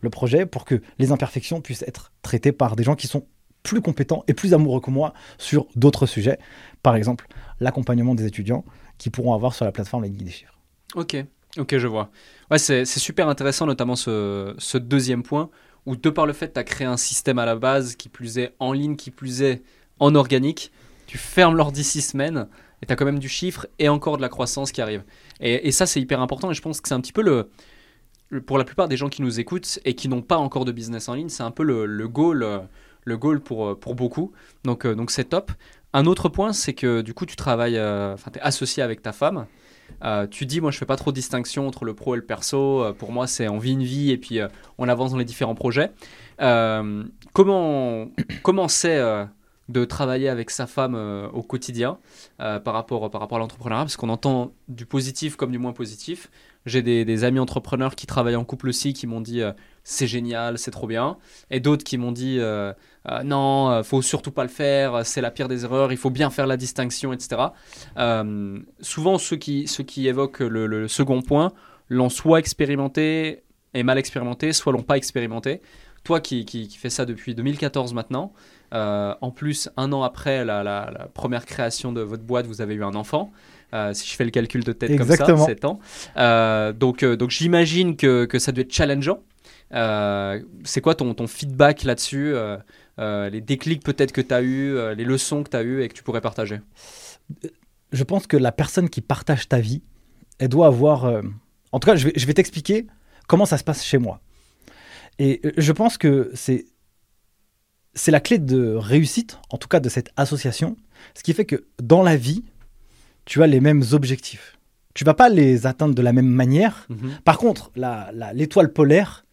S1: le projet pour que les imperfections puissent être traitées par des gens qui sont plus compétents et plus amoureux que moi sur d'autres sujets. Par exemple, l'accompagnement des étudiants qui pourront avoir sur la plateforme les guides des chiffres.
S3: Ok, ok, je vois. Ouais, c'est super intéressant, notamment ce, deuxième point, où de par le fait tu as créé un système à la base, qui plus est en ligne, qui plus est en organique, tu fermes l'ordi six semaines, et tu as quand même du chiffre et encore de la croissance qui arrive. Et, et ça, c'est hyper important, et je pense que c'est un petit peu le- Pour la plupart des gens qui nous écoutent et qui n'ont pas encore de business en ligne, c'est un peu le, goal, euh, le goal pour, euh, pour beaucoup. Donc euh, donc c'est top. Un autre point, c'est que du coup, tu travailles, euh, enfin, tu es associé avec ta femme. Euh, tu dis, moi, je fais pas trop de distinction entre le pro et le perso. Euh, pour moi, c'est on vit une vie et puis euh, on avance dans les différents projets. Euh, comment comment c'est euh, de travailler avec sa femme euh, au quotidien euh, par rapport par rapport à l'entrepreneuriat? Parce qu'on entend du positif comme du moins positif. J'ai des, amis entrepreneurs qui travaillent en couple aussi qui m'ont dit euh, c'est génial, c'est trop bien, et d'autres qui m'ont dit euh, euh, non, euh, faut surtout pas le faire, c'est la pire des erreurs, il faut bien faire la distinction, etc. Euh, souvent, ceux qui, ceux qui évoquent le, second point l'ont soit expérimenté et mal expérimenté, soit l'ont pas expérimenté. Toi qui, qui, qui fais ça depuis 2014 maintenant, euh, en plus, un an après la- la première création de votre boîte, vous avez eu un enfant. Euh, si je fais le calcul de tête
S1: Exactement.
S3: comme ça, 7 ans. Euh, donc, euh, donc j'imagine que, que ça doit être challengeant. C'est quoi ton, ton feedback là-dessus Les déclics peut-être que tu as eu, les leçons que tu as eues et que tu pourrais partager?
S1: Je pense que la personne qui partage ta vie, elle doit avoir. En tout cas, je vais, je vais t'expliquer comment ça se passe chez moi. Et je pense que c'est c'est la clé de réussite, en tout cas de cette association, ce qui fait que dans la vie, tu as les mêmes objectifs. Tu vas pas les atteindre de la même manière. Par contre, la- la- l'étoile polaire,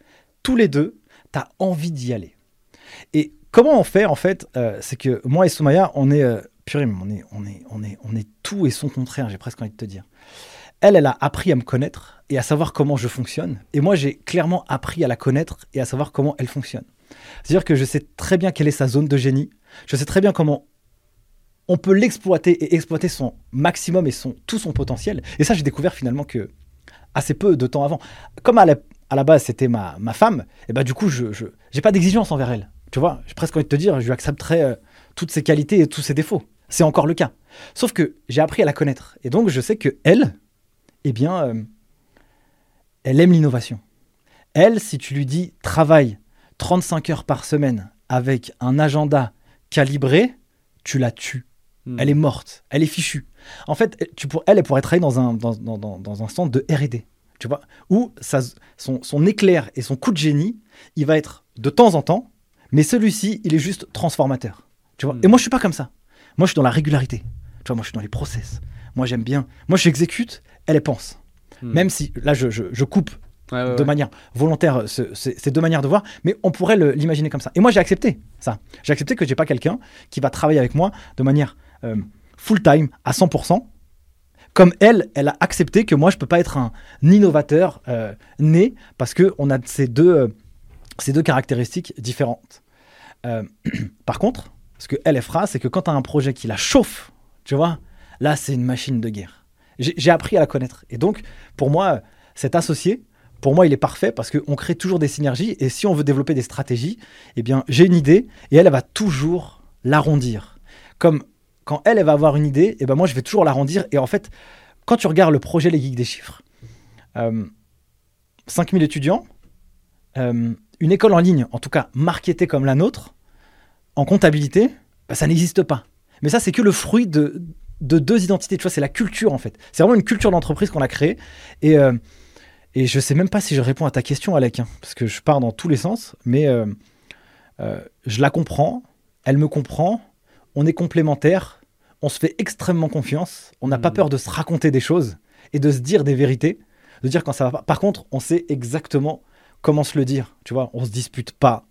S1: tous les deux, tu as envie d'y aller. Et comment on fait en fait euh, C'est que moi et Soumaya, on est, euh, purée, on est, on est, on est, on est tout et son contraire. J'ai presque envie de te dire. Elle, elle a appris à me connaître et à savoir comment je fonctionne. Et moi, j'ai clairement appris à la connaître et à savoir comment elle fonctionne. C'est-à-dire que je sais très bien quelle est sa zone de génie. Je sais très bien comment on peut l'exploiter et exploiter son maximum et son, tout son potentiel. Et ça, j'ai découvert finalement que assez peu de temps avant. Comme à la, base, c'était ma, femme, et bah du coup, je n'ai pas d'exigence envers elle. Tu vois, j'ai presque envie de te dire, je lui accepterai euh, toutes ses qualités et tous ses défauts. C'est encore le cas. Sauf que j'ai appris à la connaître. Et donc, je sais que elle, eh bien, euh, elle aime l'innovation. Elle, si tu lui dis travaille 35 heures par semaine avec un agenda calibré, tu la tues.
S3: Hmm.
S1: Elle est morte, elle est fichue. En fait, tu pour, elle, elle pourrait travailler dans un, dans, dans- dans- dans un centre de RD, tu vois, où ça, son, son éclair et son coup de génie, il va être de temps en temps, mais celui-ci, il est juste transformateur. Tu vois?
S3: Hmm.
S1: Et moi, je suis pas comme ça. Moi, je suis dans la régularité. Tu vois, moi, je suis dans les process. Moi, j'aime bien. Moi, j'exécute, elle, elle pense.
S3: Hmm.
S1: Même si, là, je, je- je coupe
S3: Ouais, ouais,
S1: de
S3: ouais.
S1: manière volontaire ce- ce- ces deux manières de voir, mais on pourrait l'imaginer comme ça. Et moi, j'ai accepté ça. J'ai accepté que j'ai pas quelqu'un qui va travailler avec moi de manière euh, full-time, à 100%. Comme elle, elle a accepté que moi, je peux pas être un innovateur euh, né parce que on a ces deux, euh, ces deux caractéristiques différentes. Par contre, ce que elle fera, c'est que quand tu as un projet qui la chauffe, tu vois, là, c'est une machine de guerre. J'ai j'ai appris à la connaître. Et donc, pour moi, cet associé, pour moi, il est parfait parce qu'on crée toujours des synergies. Et si on veut développer des stratégies, eh bien, j'ai une idée et elle, elle va toujours l'arrondir. Comme quand elle, elle va avoir une idée, eh ben moi, je vais toujours l'arrondir. Et en fait, quand tu regardes le projet Les Geeks des chiffres, euh, 5000 étudiants, euh, une école en ligne, en tout cas marketée comme la nôtre, en comptabilité, bah, ça n'existe pas. Mais ça, c'est que le fruit de, de deux identités. Tu vois, c'est la culture, en fait. C'est vraiment une culture d'entreprise qu'on a créée. Et, euh, et je sais même pas si je réponds à ta question, Alec, hein, parce que je pars dans tous les sens, mais euh, euh, je la comprends, elle me comprend, on est complémentaires, on se fait extrêmement confiance, on n'a pas
S3: Mm.
S1: peur de se raconter des choses et de se dire des vérités, de dire quand ça va pas. Par contre, on sait exactement comment se le dire, tu vois, on se dispute pas,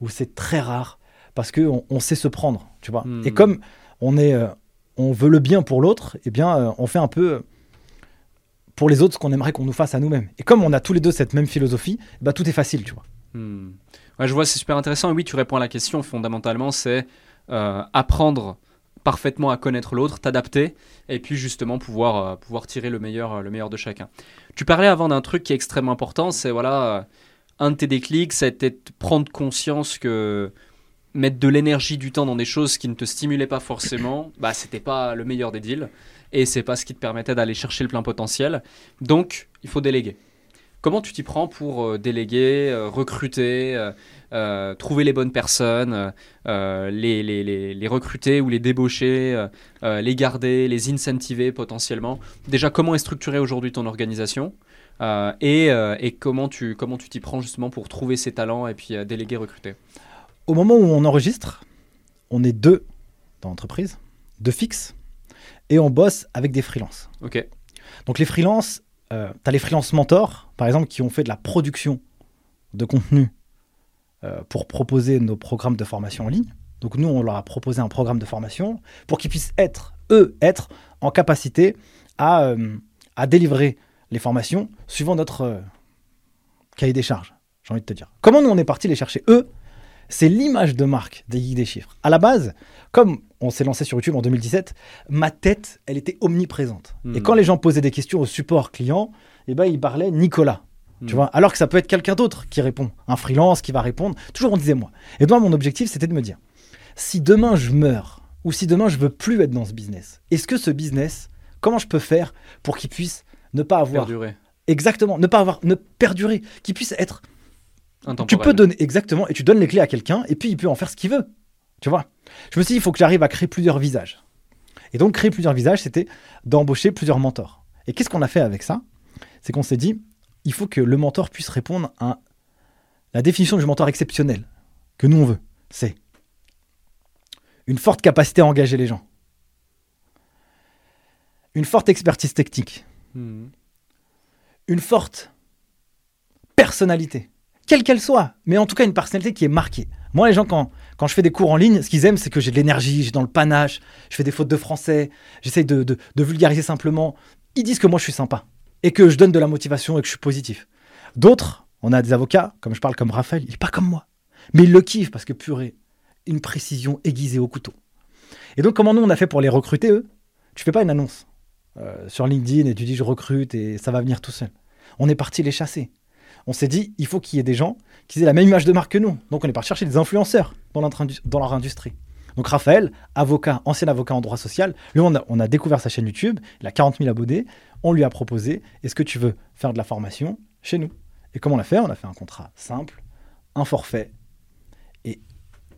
S1: ou c'est très rare, parce qu'on on sait se prendre, tu vois.
S3: Mm.
S1: Et comme on, est, euh, on veut le bien pour l'autre, eh bien, euh, on fait un peu... euh, pour les autres ce qu'on aimerait qu'on nous fasse à nous-mêmes. Et comme on a tous les deux cette même philosophie, bah, tout est facile, tu vois.
S3: Hmm. Ouais, je vois, c'est super intéressant. Et oui, tu réponds à la question. Fondamentalement, c'est apprendre parfaitement à connaître l'autre, t'adapter, et puis justement pouvoir, euh, pouvoir tirer le meilleur, euh, le meilleur de chacun. Tu parlais avant d'un truc qui est extrêmement important, c'est voilà, euh, un de tes déclics, c'était de prendre conscience que mettre de l'énergie, du temps dans des choses qui ne te stimulaient pas forcément, bah c'était pas le meilleur des deals, et c'est pas ce qui te permettait d'aller chercher le plein potentiel. Donc, il faut déléguer. Comment tu t'y prends pour déléguer, recruter, euh, trouver les bonnes personnes, euh, euh, les, les- les- les recruter ou les débaucher, les garder, les incentiver potentiellement Déjà, comment est structurée aujourd'hui ton organisation et, et comment tu comment tu t'y prends justement pour trouver ces talents et puis déléguer, recruter?
S1: Au moment où on enregistre, on est deux dans l'entreprise, deux fixes, et on bosse avec des freelances.
S3: Ok.
S1: Donc les freelances, euh, tu as les freelance mentors, par exemple, qui ont fait de la production de contenu pour proposer nos programmes de formation en ligne. Donc nous, on leur a proposé un programme de formation pour qu'ils puissent être, eux, être en capacité à, euh, à délivrer les formations suivant notre euh, cahier des charges, j'ai envie de te dire. Comment nous, on est parti les chercher Eux, c'est l'image de marque des geeks des chiffres. À la base, comme on s'est lancé sur YouTube en 2017, ma tête, elle était omniprésente.
S3: Hmm.
S1: Et quand les gens posaient des questions au support client, eh ben, ils parlaient Nicolas. Tu vois, alors que ça peut être quelqu'un d'autre qui répond, un freelance qui va répondre. Toujours on disait moi. Et donc mon objectif c'était de me dire, si demain je meurs ou si demain je veux plus être dans ce business, est-ce que ce business, comment je peux faire pour qu'il puisse ne pas avoir
S3: Perdurer.
S1: exactement, ne pas avoir, ne perdurer, qu'il puisse être tu peux donner exactement et tu donnes les clés à quelqu'un et puis il peut en faire ce qu'il veut. Tu vois? Je me suis dit, il faut que j'arrive à créer plusieurs visages. Et donc, créer plusieurs visages, c'était d'embaucher plusieurs mentors. Et qu'est-ce qu'on a fait avec ça? C'est qu'on s'est dit, il faut que le mentor puisse répondre à la définition du mentor exceptionnel que nous on veut. C'est une forte capacité à engager les gens, une forte expertise technique,
S3: Hmm.
S1: une forte personnalité, quelle qu'elle soit, mais en tout cas une personnalité qui est marquée. Moi, les gens, quand, Quand je fais des cours en ligne, ce qu'ils aiment, c'est que j'ai de l'énergie, j'ai dans le panache, je fais des fautes de français, j'essaye de, de- de vulgariser simplement. Ils disent que moi, je suis sympa et que je donne de la motivation et que je suis positif. D'autres, on a des avocats, comme je parle comme Raphaël, il n'est pas comme moi. Mais il le kiffe parce que purée, une précision aiguisée au couteau. Et donc, comment nous, on a fait pour les recruter, eux? Tu fais pas une annonce euh, sur LinkedIn et tu dis je recrute et ça va venir tout seul. On est parti les chasser. On s'est dit, il faut qu'il y ait des gens qui aient la même image de marque que nous. Donc, on est parti chercher des influenceurs dans, dans leur industrie. Donc, Raphaël, avocat, ancien avocat en droit social, lui, on a, découvert sa chaîne YouTube, il a 40 000 abonnés. On lui a proposé, est-ce que tu veux faire de la formation chez nous? Et comment on l'a fait? On a fait un contrat simple, un forfait. Et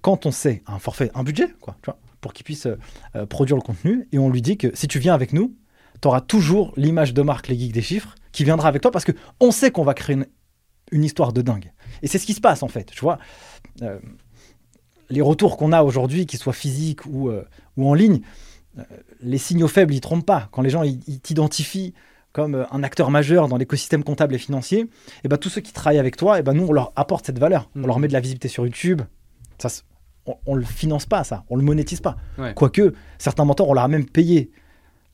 S1: quand on sait un forfait, un budget, quoi, tu vois, pour qu'il puisse euh, euh, produire le contenu, et on lui dit que si tu viens avec nous, tu auras toujours l'image de marque Les Geeks des Chiffres qui viendra avec toi parce que on sait qu'on va créer une, une histoire de dingue. Et c'est ce qui se passe en fait, tu vois. Euh, les retours qu'on a aujourd'hui, qu'ils soient physiques ou, euh, ou en ligne, euh, les signaux faibles, ils trompent pas. Quand les gens ils, t'identifient comme euh, un acteur majeur dans l'écosystème comptable et financier, et ben tous ceux qui travaillent avec toi, et ben nous on leur apporte cette valeur. On
S3: Mhm.
S1: leur met de la visibilité sur YouTube. Ça, on, on le finance pas ça, on le monétise pas.
S3: Ouais.
S1: Quoique certains mentors, on leur a même payé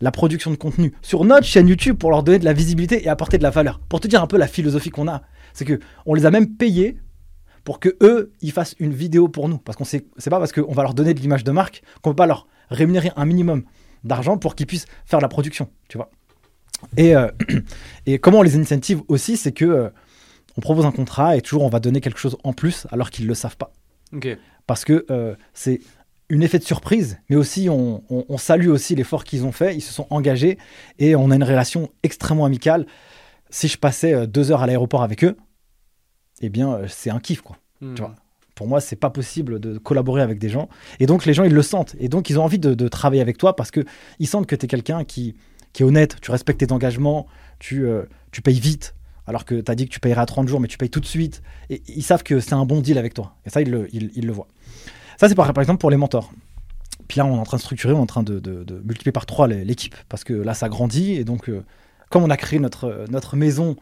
S1: la production de contenu sur notre chaîne YouTube pour leur donner de la visibilité et apporter de la valeur. Pour te dire un peu la philosophie qu'on a, c'est que on les a même payés pour que eux ils fassent une vidéo pour nous parce qu'on sait c'est pas parce qu'on va leur donner de l'image de marque qu'on peut pas leur rémunérer un minimum d'argent pour qu'ils puissent faire la production, tu vois. Et, euh, et comment on les incentive aussi, c'est que euh, on propose un contrat et toujours on va donner quelque chose en plus alors qu'ils le savent pas parce que euh, c'est une effet de surprise, mais aussi on, on- on salue aussi l'effort qu'ils ont fait, ils se sont engagés et on a une relation extrêmement amicale. Si je passais deux heures à l'aéroport avec eux, eh bien euh, c'est un kiff quoi.
S3: Hmm.
S1: Tu vois. Pour moi, c'est pas possible de collaborer avec des gens. Et donc les gens ils le sentent et donc ils ont envie de, de travailler avec toi parce que ils sentent que tu es quelqu'un qui, qui est honnête, tu respectes tes engagements, tu, euh, tu payes vite. Alors que tu as dit que tu payerais à 30 jours, mais tu payes tout de suite. Et ils savent que c'est un bon deal avec toi. Et ça, ils le, ils- ils le voient. Ça, c'est par, par exemple pour les mentors. Puis là, on est en train de structurer, on est en train de, de- de multiplier par trois l'équipe. Parce que là, ça grandit. Et donc, euh, comme on a créé notre, notre maison,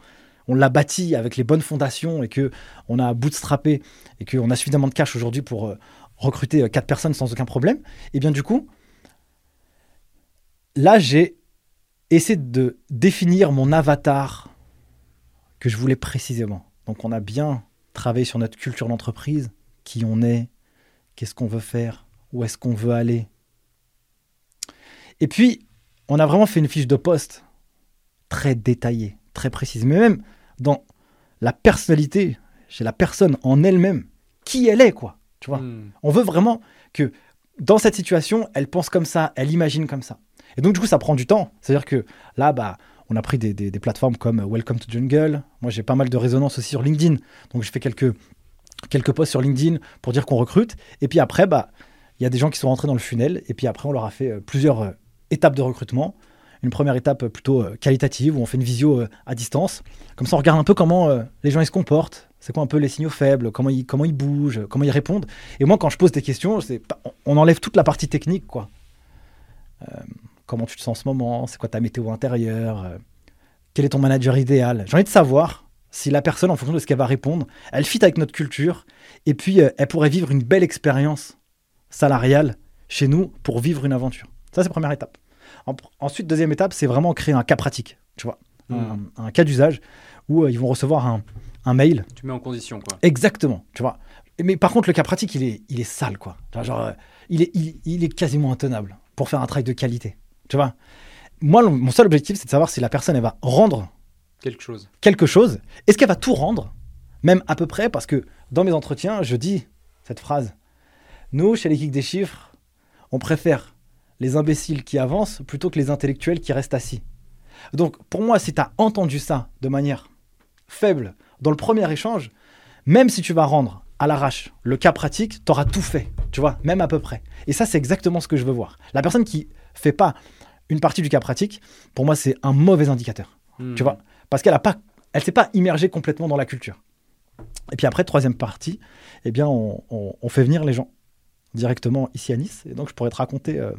S1: on l'a bâtie avec les bonnes fondations et que on a bootstrappé et qu'on a suffisamment de cash aujourd'hui pour euh, recruter euh, quatre personnes sans aucun problème, et bien du coup, là, j'ai essayé de définir mon avatar que je voulais précisément. Donc, on a bien travaillé sur notre culture d'entreprise, qui on est, qu'est-ce qu'on veut faire, où est-ce qu'on veut aller. Et puis, on a vraiment fait une fiche de poste très détaillée, très précise, mais même dans la personnalité, chez la personne en elle-même, qui elle est, quoi. Tu vois
S3: Hmm.
S1: on veut vraiment que dans cette situation, elle pense comme ça, elle imagine comme ça. Et donc, du coup, ça prend du temps. C'est-à-dire que là, bah, on a pris des, des- des plateformes comme Welcome to Jungle. Moi, j'ai pas mal de résonance aussi sur LinkedIn. Donc, je fais quelques, quelques posts sur LinkedIn pour dire qu'on recrute. Et puis après, bah, il y a des gens qui sont rentrés dans le funnel. Et puis après, on leur a fait euh, plusieurs euh, étapes de recrutement. Une première étape euh, plutôt euh, qualitative où on fait une visio euh, à distance. Comme ça, on regarde un peu comment les gens ils se comportent. C'est quoi un peu les signaux faibles, comment ils, comment ils bougent, comment ils répondent. Et moi, quand je pose des questions, on enlève toute la partie technique, quoi. Comment tu te sens en ce moment? C'est quoi ta météo intérieure? Quel est ton manager idéal? J'ai envie de savoir si la personne, en fonction de ce qu'elle va répondre, elle fit avec notre culture, et puis elle pourrait vivre une belle expérience salariale chez nous pour vivre une aventure. Ça, c'est la première étape. En- ensuite, deuxième étape, c'est vraiment créer un cas pratique, tu vois, un, un cas d'usage où euh, ils vont recevoir un, un mail
S3: Tu mets en condition, quoi.
S1: Exactement, tu vois. Mais par contre, le cas pratique, il est, il est sale, quoi. Genre, euh, il, est, il, il est quasiment intenable pour faire un travail de qualité, tu vois. Moi, le- mon seul objectif, c'est de savoir si la personne, elle va rendre
S3: Quelque chose.
S1: quelque chose. Est-ce qu'elle va tout rendre? Même à peu près, parce que dans mes entretiens, je dis cette phrase. Nous, chez les Geeks des chiffres, on préfère les imbéciles qui avancent plutôt que les intellectuels qui restent assis. Donc, pour moi, si tu as entendu ça de manière faible dans le premier échange, même si tu vas rendre à l'arrache le cas pratique, tu auras tout fait, tu vois, même à peu près. Et ça, c'est exactement ce que je veux voir. La personne qui fait pas une partie du cas pratique, pour moi, c'est un mauvais indicateur.
S3: Hmm.
S1: Tu vois Parce qu'elle a pas, elle s'est pas immergée complètement dans la culture. Et puis après, troisième partie, eh bien, on, on- on fait venir les gens directement ici à Nice. Et donc, je pourrais te raconter euh,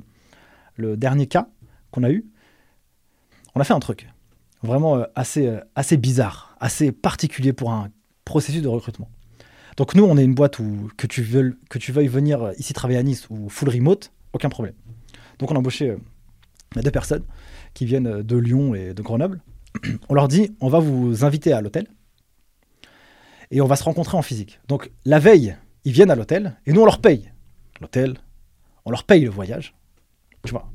S1: le dernier cas qu'on a eu. On a fait un truc vraiment euh, assez, euh, assez bizarre, assez particulier pour un processus de recrutement. Donc nous, on est une boîte où que tu, veux, que tu veuilles venir ici travailler à Nice ou full remote, aucun problème. Donc on a embauché euh, deux personnes qui viennent euh, de Lyon et de Grenoble. On leur dit, on va vous inviter à l'hôtel et on va se rencontrer en physique. Donc la veille, ils viennent à l'hôtel et nous, on leur paye l'hôtel, on leur paye le voyage.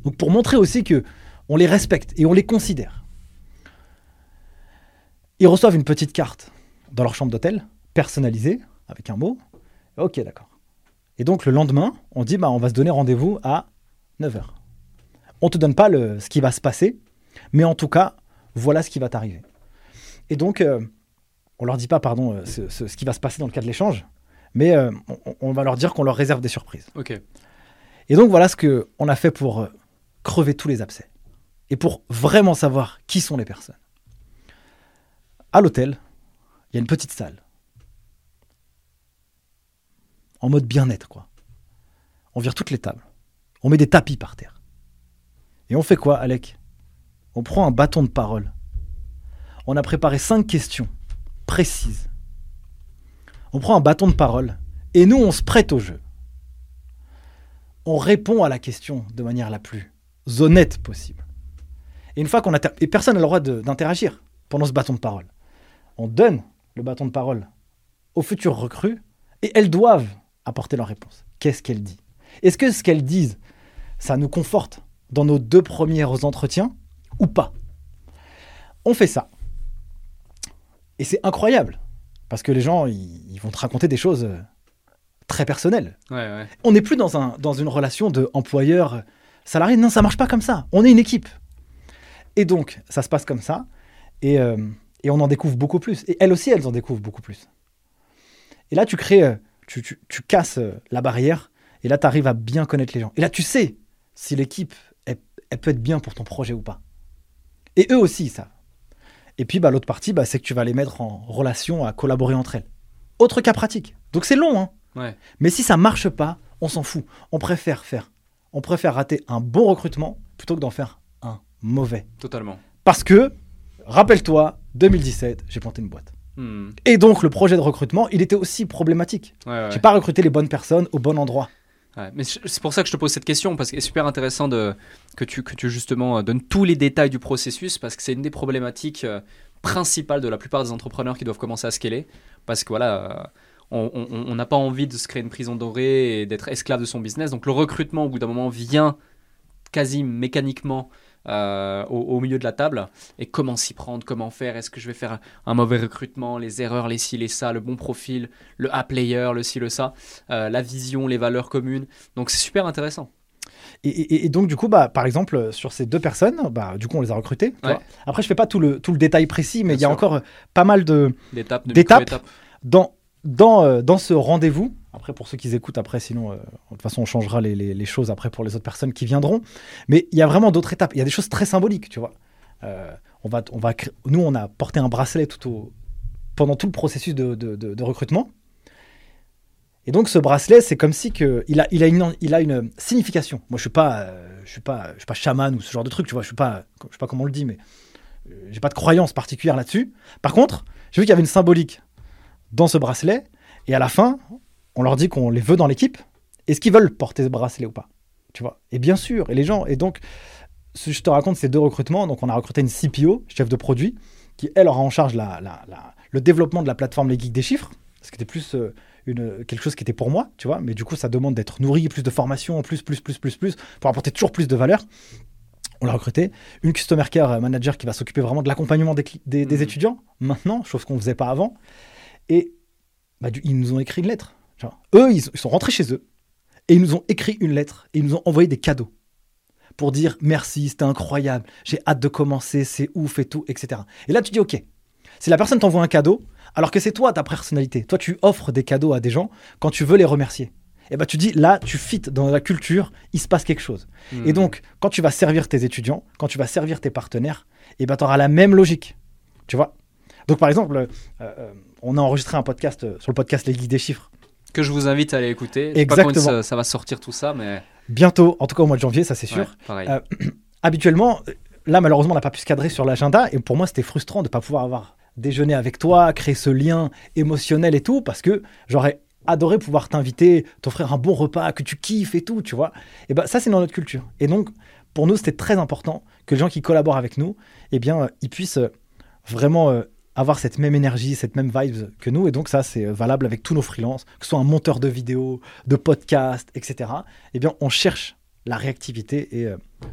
S1: Donc pour montrer aussi que on les respecte et on les considère. Ils reçoivent une petite carte dans leur chambre d'hôtel, personnalisée, avec un mot. Ok, d'accord. Et donc le lendemain, on dit bah, on va se donner rendez-vous à 9h. On te donne pas ce qui va se passer, mais en tout cas, voilà ce qui va t'arriver. Et donc, euh, on leur dit pas, pardon, euh, ce qui va se passer dans le cas de l'échange, mais euh, on, on va leur dire qu'on leur réserve des surprises.
S3: Ok.
S1: Et donc voilà ce que on a fait pour euh, crever tous les abcès et pour vraiment savoir qui sont les personnes. À l'hôtel, il y a une petite salle. En mode bien-être, quoi. On vire toutes les tables. On met des tapis par terre. Et on fait quoi, Alec? On prend un bâton de parole. On a préparé cinq questions précises. On prend un bâton de parole et nous, on se prête au jeu on répond à la question de manière la plus honnête possible. Et une fois qu'on a... Et personne n'a le droit d'interagir pendant ce bâton de parole. On donne le bâton de parole aux futures recrues et elles doivent apporter leur réponse. Qu'est-ce qu'elles disent? Est-ce que ce qu'elles disent, ça nous conforte dans nos deux premiers entretiens ou pas? On fait ça. Et c'est incroyable. Parce que les gens, ils, ils vont te raconter des choses euh, très
S3: Ouais, ouais.
S1: on n'est plus dans, un, dans une relation de employeur-salarié. Non, ça marche pas comme ça. On est une équipe. Et donc, ça se passe comme ça. Et, euh, et on en découvre beaucoup plus. Et elles aussi, elles en découvrent beaucoup plus. Et là, tu crées, euh, tu, tu- tu casses euh, la barrière. Et là, tu arrives à bien connaître les gens. Et là, tu sais si l'équipe, elle, elle peut être bien pour ton projet ou pas. Et eux aussi, ça. Et puis, bah, l'autre partie, bah, c'est que tu vas les mettre en relation à collaborer entre elles. Autre cas pratique. Donc, c'est long, hein.
S3: Ouais.
S1: Mais si ça marche pas, on s'en fout. On préfère faire. On préfère rater un bon recrutement plutôt que d'en faire un mauvais.
S3: Totalement.
S1: Parce que, rappelle-toi, 2017, j'ai planté une boîte.
S3: Hmm.
S1: Et donc, le projet de recrutement, il était aussi problématique.
S3: Ouais, ouais.
S1: J'ai pas recruté les bonnes personnes au bon endroit.
S3: Ouais, mais c'est pour ça que je te pose cette question, parce que c'est super intéressant de, que, tu, que tu justement euh, donnes tous les détails du processus, parce que c'est une des problématiques euh, principales de la plupart des entrepreneurs qui doivent commencer à scaler, parce que voilà, euh, on- n'a pas envie de se créer une prison dorée et d'être esclave de son business, donc le recrutement au bout d'un moment vient quasi mécaniquement euh, au, au milieu de la table, et comment s'y prendre, comment faire, est-ce que je vais faire un, mauvais recrutement, les erreurs, les ci, les ça, le bon profil, le A-player, le ci, le ça, euh, la vision, les valeurs communes. Donc c'est super intéressant.
S1: Et, et- et donc, du coup, bah, par exemple, sur ces deux personnes, bah, du coup, on les a recrutées. tu
S3: Ouais.
S1: vois. Après, je fais pas tout le, tout le détail précis, mais
S3: Bien
S1: il y a
S3: sûr.
S1: encore pas mal de,
S3: D'étapes,
S1: dans, dans, euh, dans ce rendez-vous, après pour ceux qui écoutent, après sinon, euh, de toute façon on changera les, choses après pour les autres personnes qui viendront, mais il y a vraiment d'autres étapes, il y a des choses très symboliques, tu vois. Euh, on va, on va, nous on a porté un bracelet tout au, pendant tout le processus de, recrutement, et donc ce bracelet c'est comme si que, il, a, il, a une, il a une signification. Moi je suis je suis pas, je suis pas chaman ou ce genre de truc, tu vois, je suis je sais pas comment on le dit, mais j'ai pas de croyance particulière là-dessus. Par contre, j'ai vu qu'il y avait une symbolique dans ce bracelet. Et à la fin, on leur dit qu'on les veut dans l'équipe. Est-ce qu'ils veulent porter ce bracelet ou pas Tu vois? Et bien sûr. Et les gens. Et donc, ce- je te raconte ces deux recrutements. Donc, on a recruté une CPO, chef de produit, qui elle aura en charge la, la- la- le développement de la plateforme Les Geeks des chiffres. Ce qui était plus euh, une, quelque chose qui était pour moi, tu vois. Mais du coup, ça demande d'être nourri, plus de formation, plus, plus, plus, plus, plus, pour apporter toujours plus de valeur. On l'a recruté. Une Customer Care Manager qui va s'occuper vraiment de l'accompagnement des, des- des
S3: Mhm.
S1: étudiants, maintenant, chose qu'on ne faisait pas avant. Et bah, du- ils nous ont écrit une lettre. Eux, ils, ils sont rentrés chez eux et ils nous ont écrit une lettre et ils nous ont envoyé des cadeaux pour dire merci, c'était incroyable, j'ai hâte de commencer, c'est ouf et tout, etc. Et là, tu dis ok. Si la personne t'envoie un cadeau, alors que c'est toi ta personnalité, toi tu offres des cadeaux à des gens quand tu veux les remercier. Et bah tu dis là, tu fites dans la culture, il se passe quelque chose. Et
S3: Hmm.
S1: donc, quand tu vas servir tes étudiants, quand tu vas servir tes partenaires, et ben, tu auras la même logique. Tu vois? Donc, par exemple, euh, euh, on a enregistré un podcast euh, sur le podcast Les Geeks des Chiffres.
S3: que je vous invite à aller écouter. Je sais pas quand
S1: Exactement.
S3: ça, ça va sortir tout ça, mais
S1: Bientôt, en tout cas au mois de janvier, ça c'est sûr.
S3: ouais, pareil.
S1: Euh, Habituellement, euh, là, malheureusement, on n'a pas pu se cadrer sur l'agenda. Et pour moi, c'était frustrant de ne pas pouvoir avoir déjeuner avec toi, créer ce lien émotionnel et tout, parce que j'aurais adoré pouvoir t'inviter, t'offrir un bon repas que tu kiffes et tout, tu vois. Et ben ça, c'est dans notre culture. Et donc, pour nous, c'était très important que les gens qui collaborent avec nous, eh bien, ils puissent vraiment avoir cette même énergie, cette même vibe que nous. Et donc, ça, c'est valable avec tous nos freelances, que ce soit un monteur de vidéos, de podcasts, etc. Eh bien, on cherche la réactivité et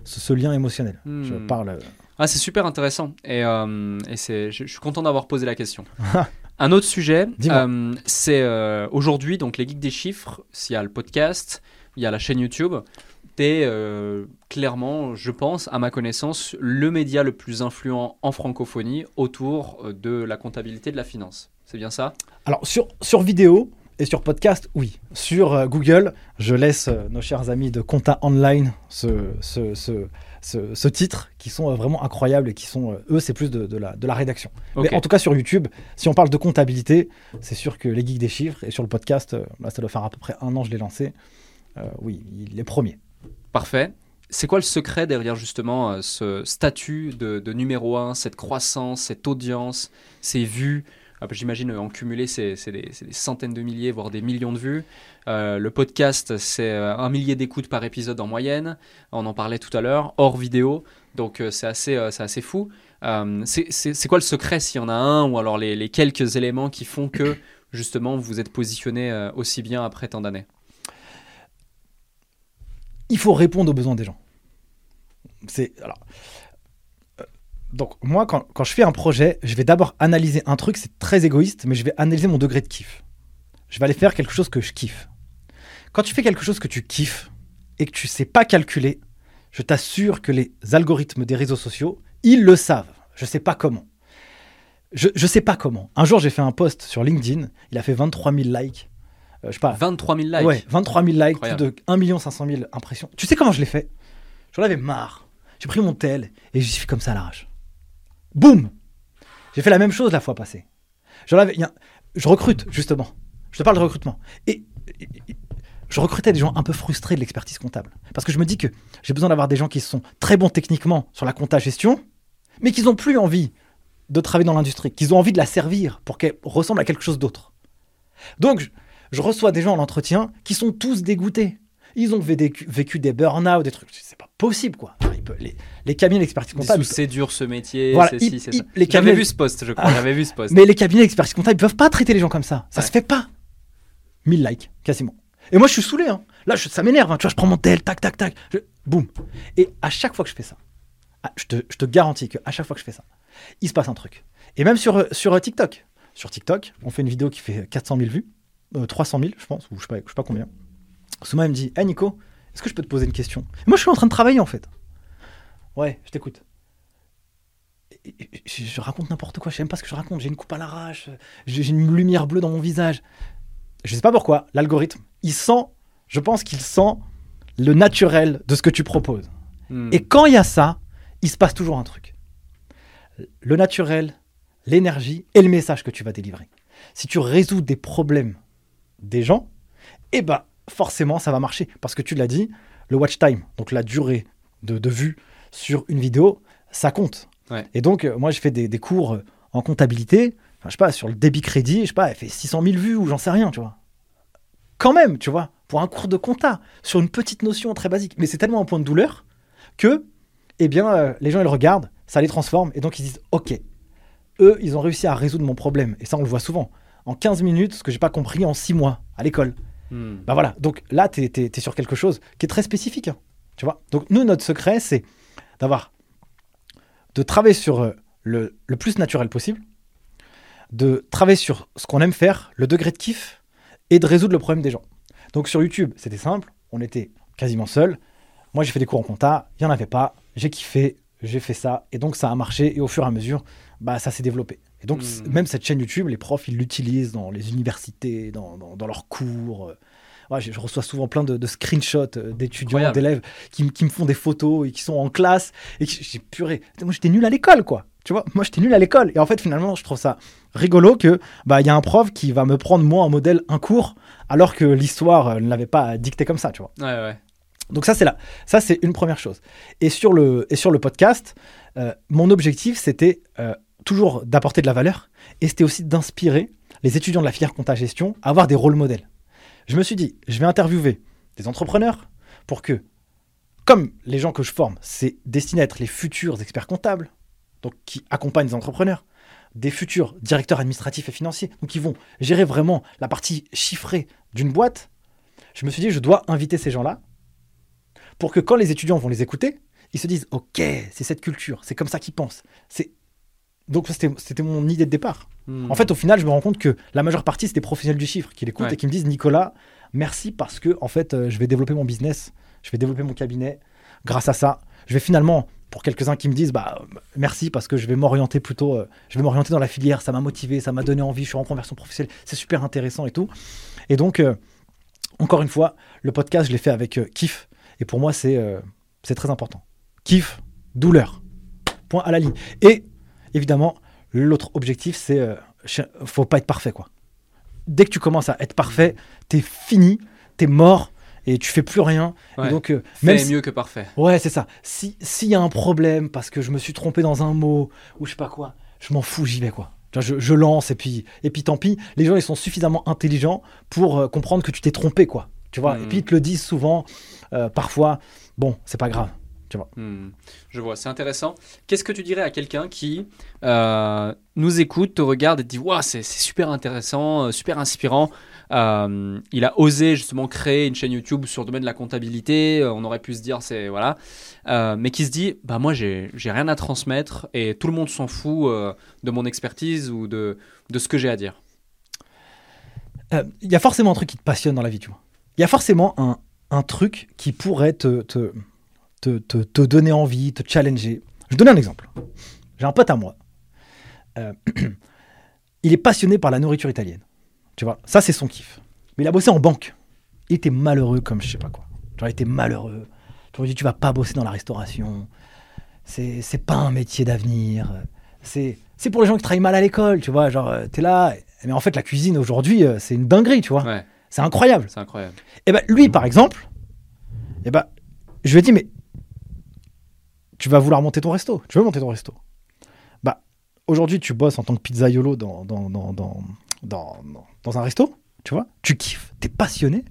S1: ce, ce, lien émotionnel. Je
S3: Hmm.
S1: parle.
S3: Ah, c'est super intéressant. Et, euh, et c'est, je, je suis content d'avoir posé la question. Un autre sujet, euh, c'est euh, aujourd'hui, donc les geeks des chiffres, s'il y a le podcast, il y a la chaîne YouTube, t'es euh, clairement, je pense, à ma connaissance, le média le plus influent en francophonie autour euh, de la comptabilité de la finance. C'est bien ça?
S1: Alors, sur, sur vidéo et sur podcast, oui. Sur euh, Google, je laisse euh, nos chers amis de Compta Online ce, ce, ce, ce- titre, qui sont euh, vraiment incroyables et qui sont, eux, c'est plus de, de la, de la rédaction. Mais en tout cas, sur YouTube, si on parle de comptabilité, c'est sûr que les geeks des chiffres, et sur le podcast, là, ça doit faire à peu près un an que je l'ai lancé. Oui, il est premier.
S3: Parfait. C'est quoi le secret derrière justement euh, ce statut de, numéro un, cette croissance, cette audience, ces vues? Ah, bah, J'imagine euh, en cumulé, c'est des, centaines de milliers, voire des millions de vues. Euh, le podcast, c'est un millier d'écoutes par épisode en moyenne. On en parlait tout à l'heure, hors vidéo. Donc c'est assez, assez fou. C'est- quoi le secret s'il y en a un, ou alors les, les quelques éléments qui font que justement vous êtes positionné aussi bien après tant d'années?
S1: Il faut répondre aux besoins des gens. C'est alors. euh, Donc moi, quand, quand je fais un projet, je vais d'abord analyser un truc. C'est très égoïste, mais je vais analyser mon degré de kiff. Je vais aller faire quelque chose que je kiffe. Quand tu fais quelque chose que tu kiffes et que tu sais pas calculer, je t'assure que les algorithmes des réseaux sociaux, ils le savent. Je sais pas comment. Je, je sais pas comment. Un jour, j'ai fait un post sur LinkedIn. Il a fait 23 000 likes. Euh, je sais pas.
S3: 23 000 likes
S1: Ouais, 23 000 likes, plus de 1 500 000 impressions. Tu sais comment je l'ai fait? J'en avais marre. J'ai pris mon tel et j'y suis comme ça à l'arrache. Boum J'ai fait la même chose la fois passée. J'en avais, il y a- je recrute, justement. Je te parle de recrutement. Et, et- et- je recrutais des gens un peu frustrés de l'expertise comptable. Parce que je me dis que j'ai besoin d'avoir des gens qui sont très bons techniquement sur la compta gestion, mais qui n'ont plus envie de travailler dans l'industrie, qu'ils ont envie de la servir pour qu'elle ressemble à quelque chose d'autre. Donc, je, reçois des gens en entretien qui sont tous dégoûtés. Ils ont vécu, vécu des burn-out, des trucs. C'est pas possible, quoi. Les, les cabinets d'expertise comptable.
S3: C'est dur ce métier,
S1: Voilà,
S3: c'est ça.
S1: les
S3: J'avais vu ce poste, je crois.
S1: Ah.
S3: J'avais vu ce poste.
S1: Mais les cabinets d'expertise comptable, ils peuvent pas traiter les gens comme ça. Ça
S3: Ouais.
S1: se fait pas. 1000 likes, quasiment. Et moi, je suis saoulé. hein. Là, je- ça m'énerve. hein. Tu vois, je prends mon tel, tac, tac, tac. je- boum. Et à chaque fois que je fais ça, ah, je te, je te garantis qu'à chaque fois que je fais ça, il se passe un truc. Et même sur, sur euh, TikTok. Sur TikTok, on fait une vidéo qui fait 400 000 vues. Euh, 300 000, je pense, ou je sais pas, je sais pas combien. Souma me dit Hey Nico, est-ce que je peux te poser une question? Et Moi, je suis en train de travailler en fait. Ouais, je t'écoute. Je, je raconte n'importe quoi, je sais même pas ce que je raconte. J'ai une coupe à l'arrache, j'ai j'ai une lumière bleue dans mon visage. Je sais pas pourquoi, l'algorithme, il sent, je pense qu'il sent le naturel de ce que tu proposes.
S3: Hmm.
S1: Et quand il y a ça, il se passe toujours un truc. Le naturel, l'énergie et le message que tu vas délivrer. Si tu résous des problèmes des gens, eh ben forcément ça va marcher. Parce que tu l'as dit, le watch time, donc la durée de, de vue sur une vidéo, ça compte.
S3: Ouais.
S1: Et donc euh, moi je fais des, des cours euh, en comptabilité, enfin, je sais pas, sur le débit crédit, je sais pas, elle fait 600 000 vues ou j'en sais rien, tu vois. Quand même, tu vois, pour un cours de compta, sur une petite notion très basique. Mais c'est tellement un point de douleur que, eh bien, euh, les gens, ils le regardent, ça les transforme, et donc ils disent, ok, eux, ils ont réussi à résoudre mon problème. Et ça, on le voit souvent. En 15 minutes, ce que j'ai pas compris en 6 mois à l'école.
S3: Hmm.
S1: Bah voilà, donc là, tu es, sur quelque chose qui est très spécifique. hein, tu vois? Donc nous, notre secret, c'est d'avoir, de travailler sur euh, le, le plus naturel possible, de travailler sur ce qu'on aime faire, le degré de kiff, et de résoudre le problème des gens. Donc sur YouTube, c'était simple, on était quasiment seul. Moi, j'ai fait des cours en compta, il n'y en avait pas, j'ai kiffé, j'ai fait ça, et donc ça a marché, et au fur et à mesure, bah, ça s'est développé. Et donc,
S3: Hmm.
S1: même cette chaîne YouTube, les profs, ils l'utilisent dans les universités, dans, dans- dans leurs cours. euh. Ouais, je, je reçois souvent plein de, de screenshots euh, d'étudiants, d'élèves qui, qui me font des photos et qui sont en classe. Et qui- j'ai purée, moi j'étais nul à l'école, quoi. Tu vois, moi j'étais nul à l'école. Et en fait, finalement, je trouve ça rigolo que bah il y a un prof qui va me prendre moi en modèle un cours, alors que l'histoire euh, ne l'avait pas dicté comme ça, tu vois.
S3: Ouais, ouais.
S1: Donc ça c'est là, ça c'est une première chose. Et sur le et sur le podcast, euh, mon objectif c'était euh, toujours d'apporter de la valeur et c'était aussi d'inspirer les étudiants de la filière compta gestion à avoir des rôles modèles. Je me suis dit, je vais interviewer des entrepreneurs pour que, comme les gens que je forme, c'est destiné à être les futurs experts comptables, donc qui accompagnent les entrepreneurs, des futurs directeurs administratifs et financiers, donc qui vont gérer vraiment la partie chiffrée d'une boîte. Je me suis dit, je dois inviter ces gens-là pour que quand les étudiants vont les écouter, ils se disent, ok, c'est cette culture, c'est comme ça qu'ils pensent. C'est donc c'était mon idée de départ.
S3: Hmm.
S1: En fait, au final, je me rends compte que la majeure partie, c'est des professionnels du chiffre qui l'écoutent
S3: Ouais.
S1: et qui me disent Nicolas, merci parce que en fait, euh, je vais développer mon business, je vais développer mon cabinet. Grâce à ça, je vais finalement, pour quelques-uns qui me disent bah euh, merci parce que je vais m'orienter plutôt, euh, je vais m'orienter dans la filière, ça m'a motivé, ça m'a donné envie, je suis en conversion professionnelle, c'est super intéressant et tout. Et donc, euh, encore une fois, le podcast, je l'ai fait avec kiff et pour moi, c'est c'est très important. Kiff, douleur, point à la ligne. Et évidemment, l'autre objectif, c'est euh, faut pas être parfait quoi. Dès que tu commences à être parfait, t'es fini, t'es mort et tu fais plus rien. Et
S3: Ouais.
S1: donc euh, même si-
S3: mieux que parfait.
S1: ouais, c'est ça. Si s'il y a un problème parce que je me suis trompé dans un mot ou je sais pas quoi, je m'en fous, j'y vais quoi. Je, je lance et puis et puis tant pis. Les gens ils sont suffisamment intelligents pour euh, comprendre que tu t'es trompé quoi. Tu vois. Et puis ils te le disent souvent. euh, parfois, bon, c'est pas grave.
S3: Hmm, je vois, c'est intéressant. Qu'est-ce que tu dirais à quelqu'un qui euh, nous écoute, te regarde et te dit Waouh, c'est c'est super intéressant, euh, super inspirant. Euh, il a osé justement créer une chaîne YouTube sur le domaine de la comptabilité. on aurait pu se dire, c'est voilà. Euh, mais qui se dit Bah, moi, j'ai rien à transmettre et tout le monde s'en fout de mon expertise ou de, de ce que j'ai à dire.
S1: Il y a forcément un truc qui te passionne dans la vie, tu vois. Il y a forcément un, un truc qui pourrait te, te, te, te, te donner envie, te challenger. Je vais donner un exemple. J'ai un pote à moi. Euh, il est passionné par la nourriture italienne. Tu vois, ça c'est son kiff. Mais il a bossé en banque. Il était malheureux comme je sais pas quoi. Genre, il était malheureux. Tu lui dis, tu vas pas bosser dans la restauration. C'est c'est pas un métier d'avenir. C'est c'est pour les gens qui travaillent mal à l'école, tu vois. Genre, euh, t'es là. Mais en fait, la cuisine aujourd'hui, euh, c'est une dinguerie, tu vois.
S3: Ouais,
S1: C'est incroyable.
S3: c'est incroyable.
S1: Et ben lui, par exemple, et ben, je lui ai dit, mais tu vas vouloir monter ton resto. Tu veux monter ton resto Bah, aujourd'hui, tu bosses en tant que pizzaiolo dans, dans, dans, dans, dans, dans- un resto, tu vois. Tu kiffes, t'es passionné.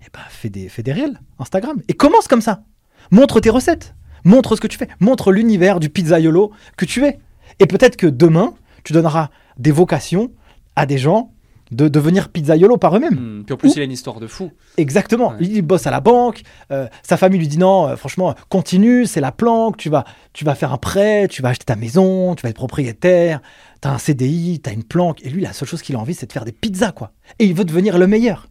S1: Et ben, fais des, fais des réels Instagram. Et commence comme ça. Montre tes recettes. Montre ce que tu fais. Montre l'univers du pizzaiolo que tu es. Et peut-être que demain, tu donneras des vocations à des gens de devenir pizzaiolo par eux-mêmes.
S3: Hmm, Puis en plus,
S1: Ou-
S3: il a une histoire de fou.
S1: Exactement.
S3: Ouais.
S1: Il bosse à la banque. euh, sa famille lui dit non, euh, franchement, continue, c'est la planque. Tu vas, tu vas faire un prêt, tu vas acheter ta maison, tu vas être propriétaire. T'as un CDI, t'as une planque. Et lui, la seule chose qu'il a envie, c'est de faire des pizzas, quoi. Et il veut devenir le meilleur.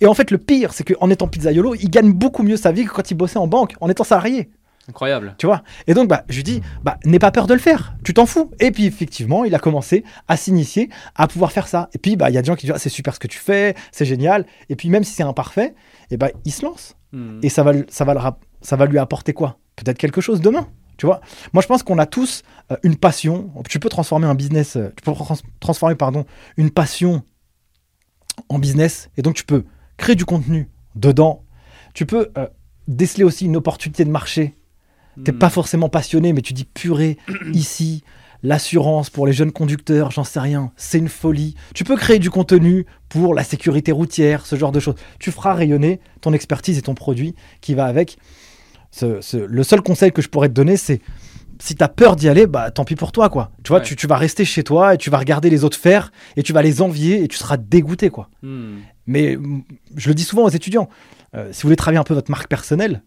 S1: Et en fait, le pire, c'est qu'en étant pizzaiolo, il gagne beaucoup mieux sa vie que quand il bossait en banque, en étant salarié.
S3: Incroyable.
S1: Tu vois? Et donc, bah, je lui dis, bah, n'aie pas peur de le faire. Tu t'en fous. Et puis, effectivement, il a commencé à s'initier à pouvoir faire ça. Et puis, bah, il y a des gens qui disent, ah, c'est super ce que tu fais, c'est génial. Et puis, même si c'est imparfait, et bah, il se lance.
S3: Hmm.
S1: Et ça va, ça va, le rap- ça va lui apporter quoi? Peut-être quelque chose demain. Tu vois? Moi, je pense qu'on a tous euh, une passion. Tu peux transformer un business, euh, tu peux trans- transformer, pardon, une passion en business. Et donc, tu peux créer du contenu dedans. Tu peux euh, déceler aussi une opportunité de marché T'es pas forcément passionné, mais tu dis purée, ici, l'assurance pour les jeunes conducteurs, j'en sais rien, c'est une folie. Tu peux créer du contenu pour la sécurité routière, ce genre de choses. Tu feras rayonner ton expertise et ton produit qui va avec. Ce- ce- le seul conseil que je pourrais te donner, c'est si tu as peur d'y aller, bah tant pis pour toi, quoi. Tu vois,
S3: Ouais.
S1: tu, tu vas rester chez toi et tu vas regarder les autres faire et tu vas les envier et tu seras dégoûté, quoi.
S3: Hmm.
S1: Mais mm, je le dis souvent aux étudiants, euh, si vous voulez travailler un peu votre marque personnelle,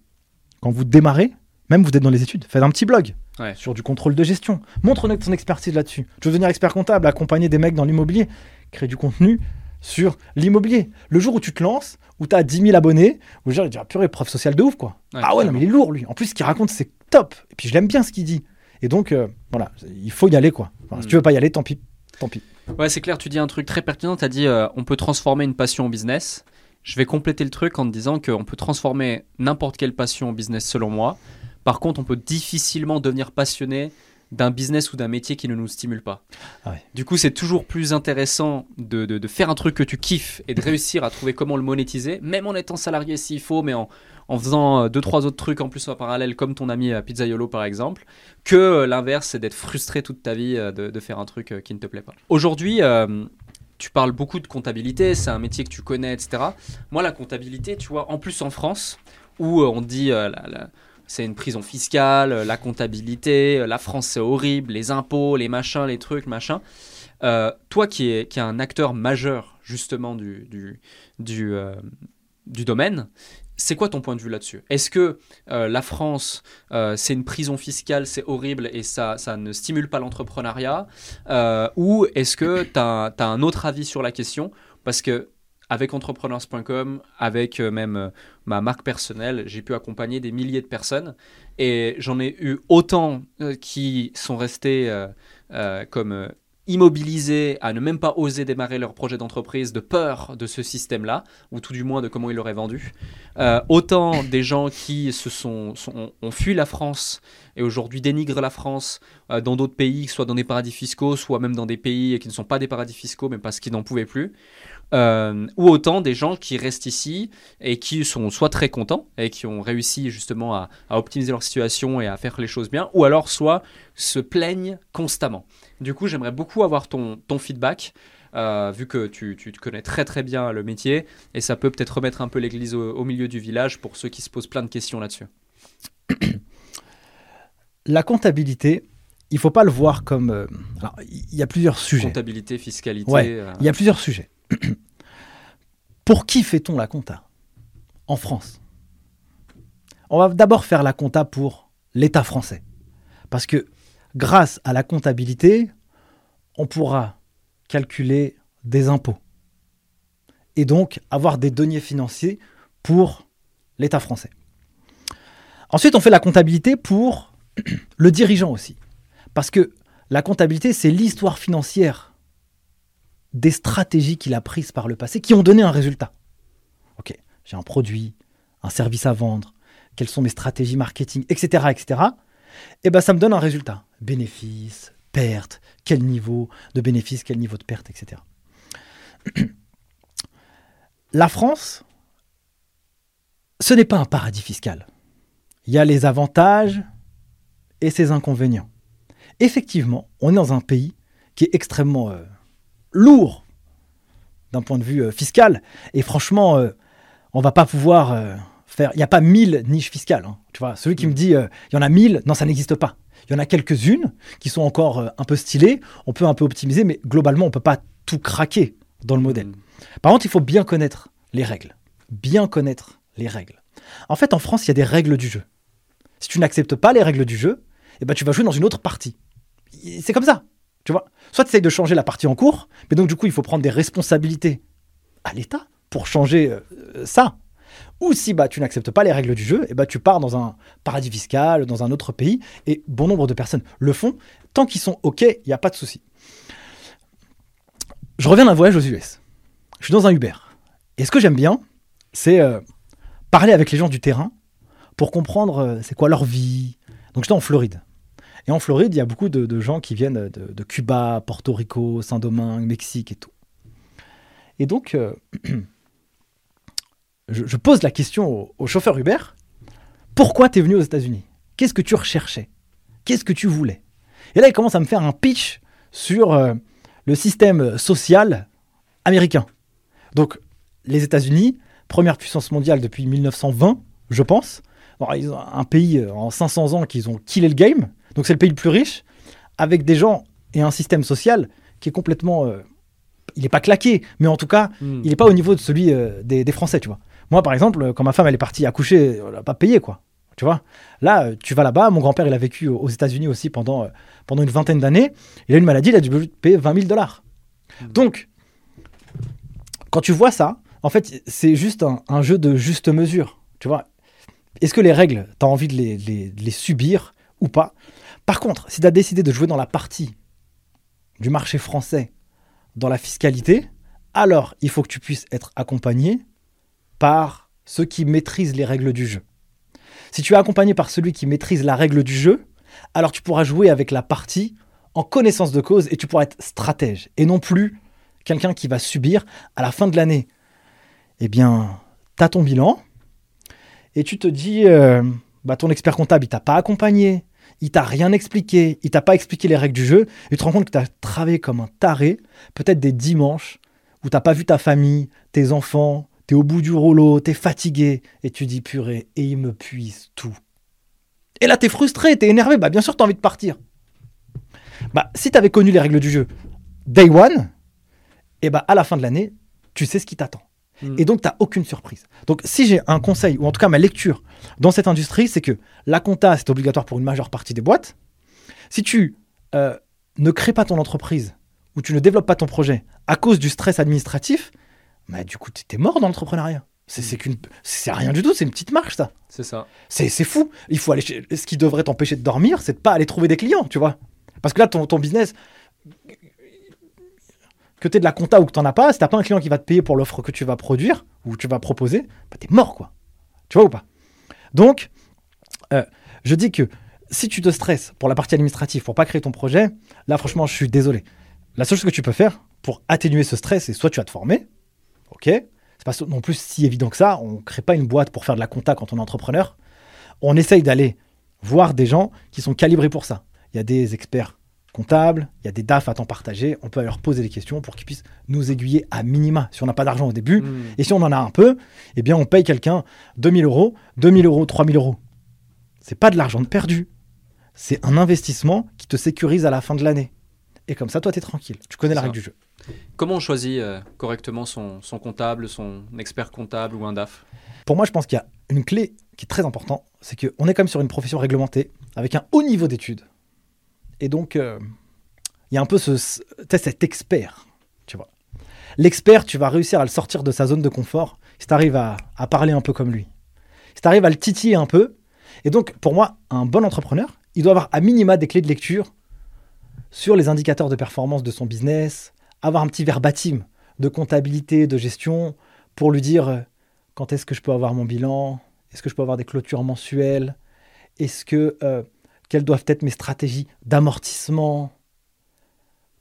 S1: quand vous démarrez, même vous êtes dans les études, faites un petit blog
S3: Ouais.
S1: sur du contrôle de gestion. Montre ton expertise là-dessus. Tu veux devenir expert comptable, accompagner des mecs dans l'immobilier, crée du contenu sur l'immobilier. Le jour où tu te lances, où tu as 10 000 abonnés, où ils disent, ah, purée, prof social de ouf, quoi.
S3: Ouais,
S1: ah ouais, non, mais il est lourd, lui. En plus, ce qu'il raconte, c'est top. Et puis, je l'aime bien ce qu'il dit. Et donc, euh, voilà, il faut y aller, quoi. Enfin, Si
S3: Mm.
S1: tu veux pas y aller, tant pis. Tant pis.
S3: Ouais, c'est clair, tu dis un truc très pertinent. Tu as dit euh, on peut transformer une passion en business. Je vais compléter le truc en te disant qu'on peut transformer n'importe quelle passion en business selon moi. Par contre, on peut difficilement devenir passionné d'un business ou d'un métier qui ne nous stimule pas.
S1: Ah ouais.
S3: Du coup, c'est toujours plus intéressant de, de- de faire un truc que tu kiffes et de réussir à trouver comment le monétiser, même en étant salarié s'il faut, mais en, en faisant euh, deux, trois autres trucs en plus en parallèle, comme ton ami à Pizzaiolo par exemple, que euh, l'inverse, c'est d'être frustré toute ta vie euh, de, de faire un truc euh, qui ne te plaît pas. Aujourd'hui, euh, tu parles beaucoup de comptabilité, c'est un métier que tu connais, etc. Moi, la comptabilité, tu vois, en plus en France, où euh, on dit euh, la- la- c'est une prison fiscale, euh, la comptabilité, euh, la France c'est horrible, les impôts, les machins, les trucs, machin. Euh, toi qui es, qui es un acteur majeur justement du, du, du, domaine, c'est quoi ton point de vue là-dessus? Est-ce que la France, c'est une prison fiscale, c'est horrible et ça, ça ne stimule pas l'entrepreneuriat? Ou est-ce que tu as, un autre avis sur la question? Parce que avec entrepreneurs.com, avec euh, même euh, ma marque personnelle, j'ai pu accompagner des milliers de personnes et j'en ai eu autant euh, qui sont restés comme immobilisés à ne même pas oser démarrer leur projet d'entreprise de peur de ce système-là, ou tout du moins de comment ils l'auraient vendu. Autant des gens qui se sont- ont fui la France et aujourd'hui dénigrent la France euh, dans d'autres pays, soit dans des paradis fiscaux, soit même dans des pays qui ne sont pas des paradis fiscaux, mais parce qu'ils n'en pouvaient plus. Euh, ou autant des gens qui restent ici et qui sont soit très contents et qui ont réussi justement à, optimiser leur situation et à faire les choses bien, ou alors soit se plaignent constamment. Du coup, j'aimerais beaucoup avoir ton, feedback, euh, vu que tu, tu connais très très bien le métier, et ça peut peut-être remettre un peu l'église au milieu du village pour ceux qui se posent plein de questions là-dessus.
S1: La comptabilité, il faut pas le voir comme. euh, alors, il y a plusieurs sujets.
S3: Comptabilité, fiscalité.
S1: Ouais,
S3: euh,
S1: Il y a plusieurs sujets. Pour qui fait-on la compta en France? On va d'abord faire la compta pour l'État français. Parce que grâce à la comptabilité, on pourra calculer des impôts. Et donc avoir des deniers financiers pour l'État français. Ensuite, on fait la comptabilité pour le dirigeant aussi. Parce que la comptabilité, c'est l'histoire financière des stratégies qu'il a prises par le passé qui ont donné un résultat. Ok, j'ai un produit, un service à vendre, quelles sont mes stratégies marketing, etc., etc. Et ben ça me donne un résultat. Bénéfice, perte, quel niveau de bénéfice, quel niveau de perte, etc. La France, ce n'est pas un paradis fiscal. Il y a les avantages et ses inconvénients. Effectivement, on est dans un pays qui est extrêmement euh, lourd d'un point de vue euh, fiscal. Et franchement, euh, on va pas pouvoir euh, faire. Il n'y a pas mille niches fiscales. hein. Tu vois, celui qui me dit il y en a mille, non, ça n'existe pas. Il y en a quelques-unes qui sont encore un peu stylées. On peut un peu optimiser, mais globalement, on peut pas tout craquer dans le modèle.
S3: mm,
S1: Par contre, il faut bien connaître les règles. Bien connaître les règles. En fait, en France, il y a des règles du jeu. Si tu n'acceptes pas les règles du jeu, eh ben, tu vas jouer dans une autre partie. C'est comme ça. Tu vois Soit tu essayes de changer la partie en cours, mais donc du coup, il faut prendre des responsabilités à l'État pour changer euh, ça. Ou si bah, tu n'acceptes pas les règles du jeu, eh ben, tu pars dans un paradis fiscal, dans un autre pays, et bon nombre de personnes le font. Tant qu'ils sont OK, il n'y a pas de souci. Je reviens d'un voyage aux US. Je suis dans un Uber. Et ce que j'aime bien, c'est euh, parler avec les gens du terrain pour comprendre euh, c'est quoi leur vie. Donc j'étais en Floride. Et en Floride, il y a beaucoup de, gens qui viennent de, Cuba, Porto Rico, Saint-Domingue, Mexique et tout. Et donc, euh, je, pose la question au, au chauffeur Uber pourquoi tu es venu aux États-Unis? Qu'est-ce que tu recherchais? Qu'est-ce que tu voulais? Et là, il commence à me faire un pitch sur euh, le système social américain. Donc, les États-Unis, première puissance mondiale depuis 1920, je pense. Bon, ils ont un pays euh, en 500 ans qu'ils ont killé le game. Donc, c'est le pays le plus riche, avec des gens et un système social qui est complètement. euh, il n'est pas claqué, mais en tout cas,
S3: mm.
S1: il n'est pas au niveau de celui euh, des, des Français, tu vois. Moi, par exemple, quand ma femme elle est partie accoucher, elle n'a pas payé, quoi. Tu vois Là, tu vas là-bas. Mon grand-père, il a vécu aux États-Unis aussi pendant, euh, pendant une vingtaine d'années. Il a une maladie, il a dû payer 20 000 dollars. Donc, quand tu vois ça, en fait, c'est juste un, un jeu de juste mesure. Tu vois Est-ce que les règles, tu as envie de les, subir ou pas? Par contre, si tu as décidé de jouer dans la partie du marché français, dans la fiscalité, alors il faut que tu puisses être accompagné par ceux qui maîtrisent les règles du jeu. Si tu es accompagné par celui qui maîtrise la règle du jeu, alors tu pourras jouer avec la partie en connaissance de cause et tu pourras être stratège et non plus quelqu'un qui va subir à la fin de l'année. Eh bien, tu as ton bilan et tu te dis, euh, bah, ton expert comptable, il t'a pas accompagné, il t'a rien expliqué, il t'a pas expliqué les règles du jeu, et tu te rends compte que tu as travaillé comme un taré, peut-être des dimanches où t'as pas vu ta famille, tes enfants, tu es au bout du rouleau, tu es fatigué, et tu dis purée, et il me puise tout. Et là, tu es frustré, tu es énervé, bah bien sûr, tu as envie de partir. Bah, si tu avais connu les règles du jeu day one, et bah à la fin de l'année, tu sais ce qui t'attend. Et donc, tu n'as aucune surprise. Donc, si j'ai un conseil, ou en tout cas ma lecture dans cette industrie, c'est que la compta, c'est obligatoire pour une majeure partie des boîtes. Si tu euh, ne crées pas ton entreprise ou tu ne développes pas ton projet à cause du stress administratif, bah, du coup, tu es mort dans l'entrepreneuriat. C'est c'est qu'une- c'est rien du tout, c'est une petite marche, ça.
S3: C'est ça.
S1: C'est c'est fou. Il faut aller chez- Ce qui devrait t'empêcher de dormir, c'est de pas aller trouver des clients, tu vois. Parce que là, ton, ton business, que tu de la compta ou que tu n'en as pas, si t'as pas un client qui va te payer pour l'offre que tu vas produire ou tu vas proposer, bah, tu es mort, quoi. Tu vois ou pas? Donc, euh, je dis que si tu te stresses pour la partie administrative, pour pas créer ton projet, là, franchement, je suis désolé. La seule chose que tu peux faire pour atténuer ce stress, c'est soit tu vas te former, ok? C'est pas non plus si évident que ça. On crée pas une boîte pour faire de la compta quand on est entrepreneur. On essaye d'aller voir des gens qui sont calibrés pour ça. Il y a des experts comptables, il y a des DAF à temps partagé. On peut leur poser des questions pour qu'ils puissent nous aiguiller à minima si on n'a pas d'argent au début.
S3: Mm.
S1: Et si on en a un peu, eh bien, on paye quelqu'un 2000 euros, 2000 euros, 3000 euros. C'est pas de l'argent de perdu. C'est un investissement qui te sécurise à la fin de l'année. Et comme ça, toi, tu es tranquille. Tu connais la règle du jeu.
S3: Comment on choisit euh, correctement son, son comptable, son expert comptable ou un DAF?
S1: Pour moi, je pense qu'il y a une clé qui est très importante. C'est qu'on est quand même sur une profession réglementée, avec un haut niveau d'études. Et donc, euh, il y a un peu ce, cet expert, tu vois. L'expert, tu vas réussir à le sortir de sa zone de confort si tu arrives à, à parler un peu comme lui. Si tu arrives à le titiller un peu. Et donc, pour moi, un bon entrepreneur, il doit avoir à minima des clés de lecture sur les indicateurs de performance de son business, avoir un petit verbatim de comptabilité, de gestion, pour lui dire euh, quand est-ce que je peux avoir mon bilan, est-ce que je peux avoir des clôtures mensuelles, est-ce que euh, quelles doivent être mes stratégies d'amortissement,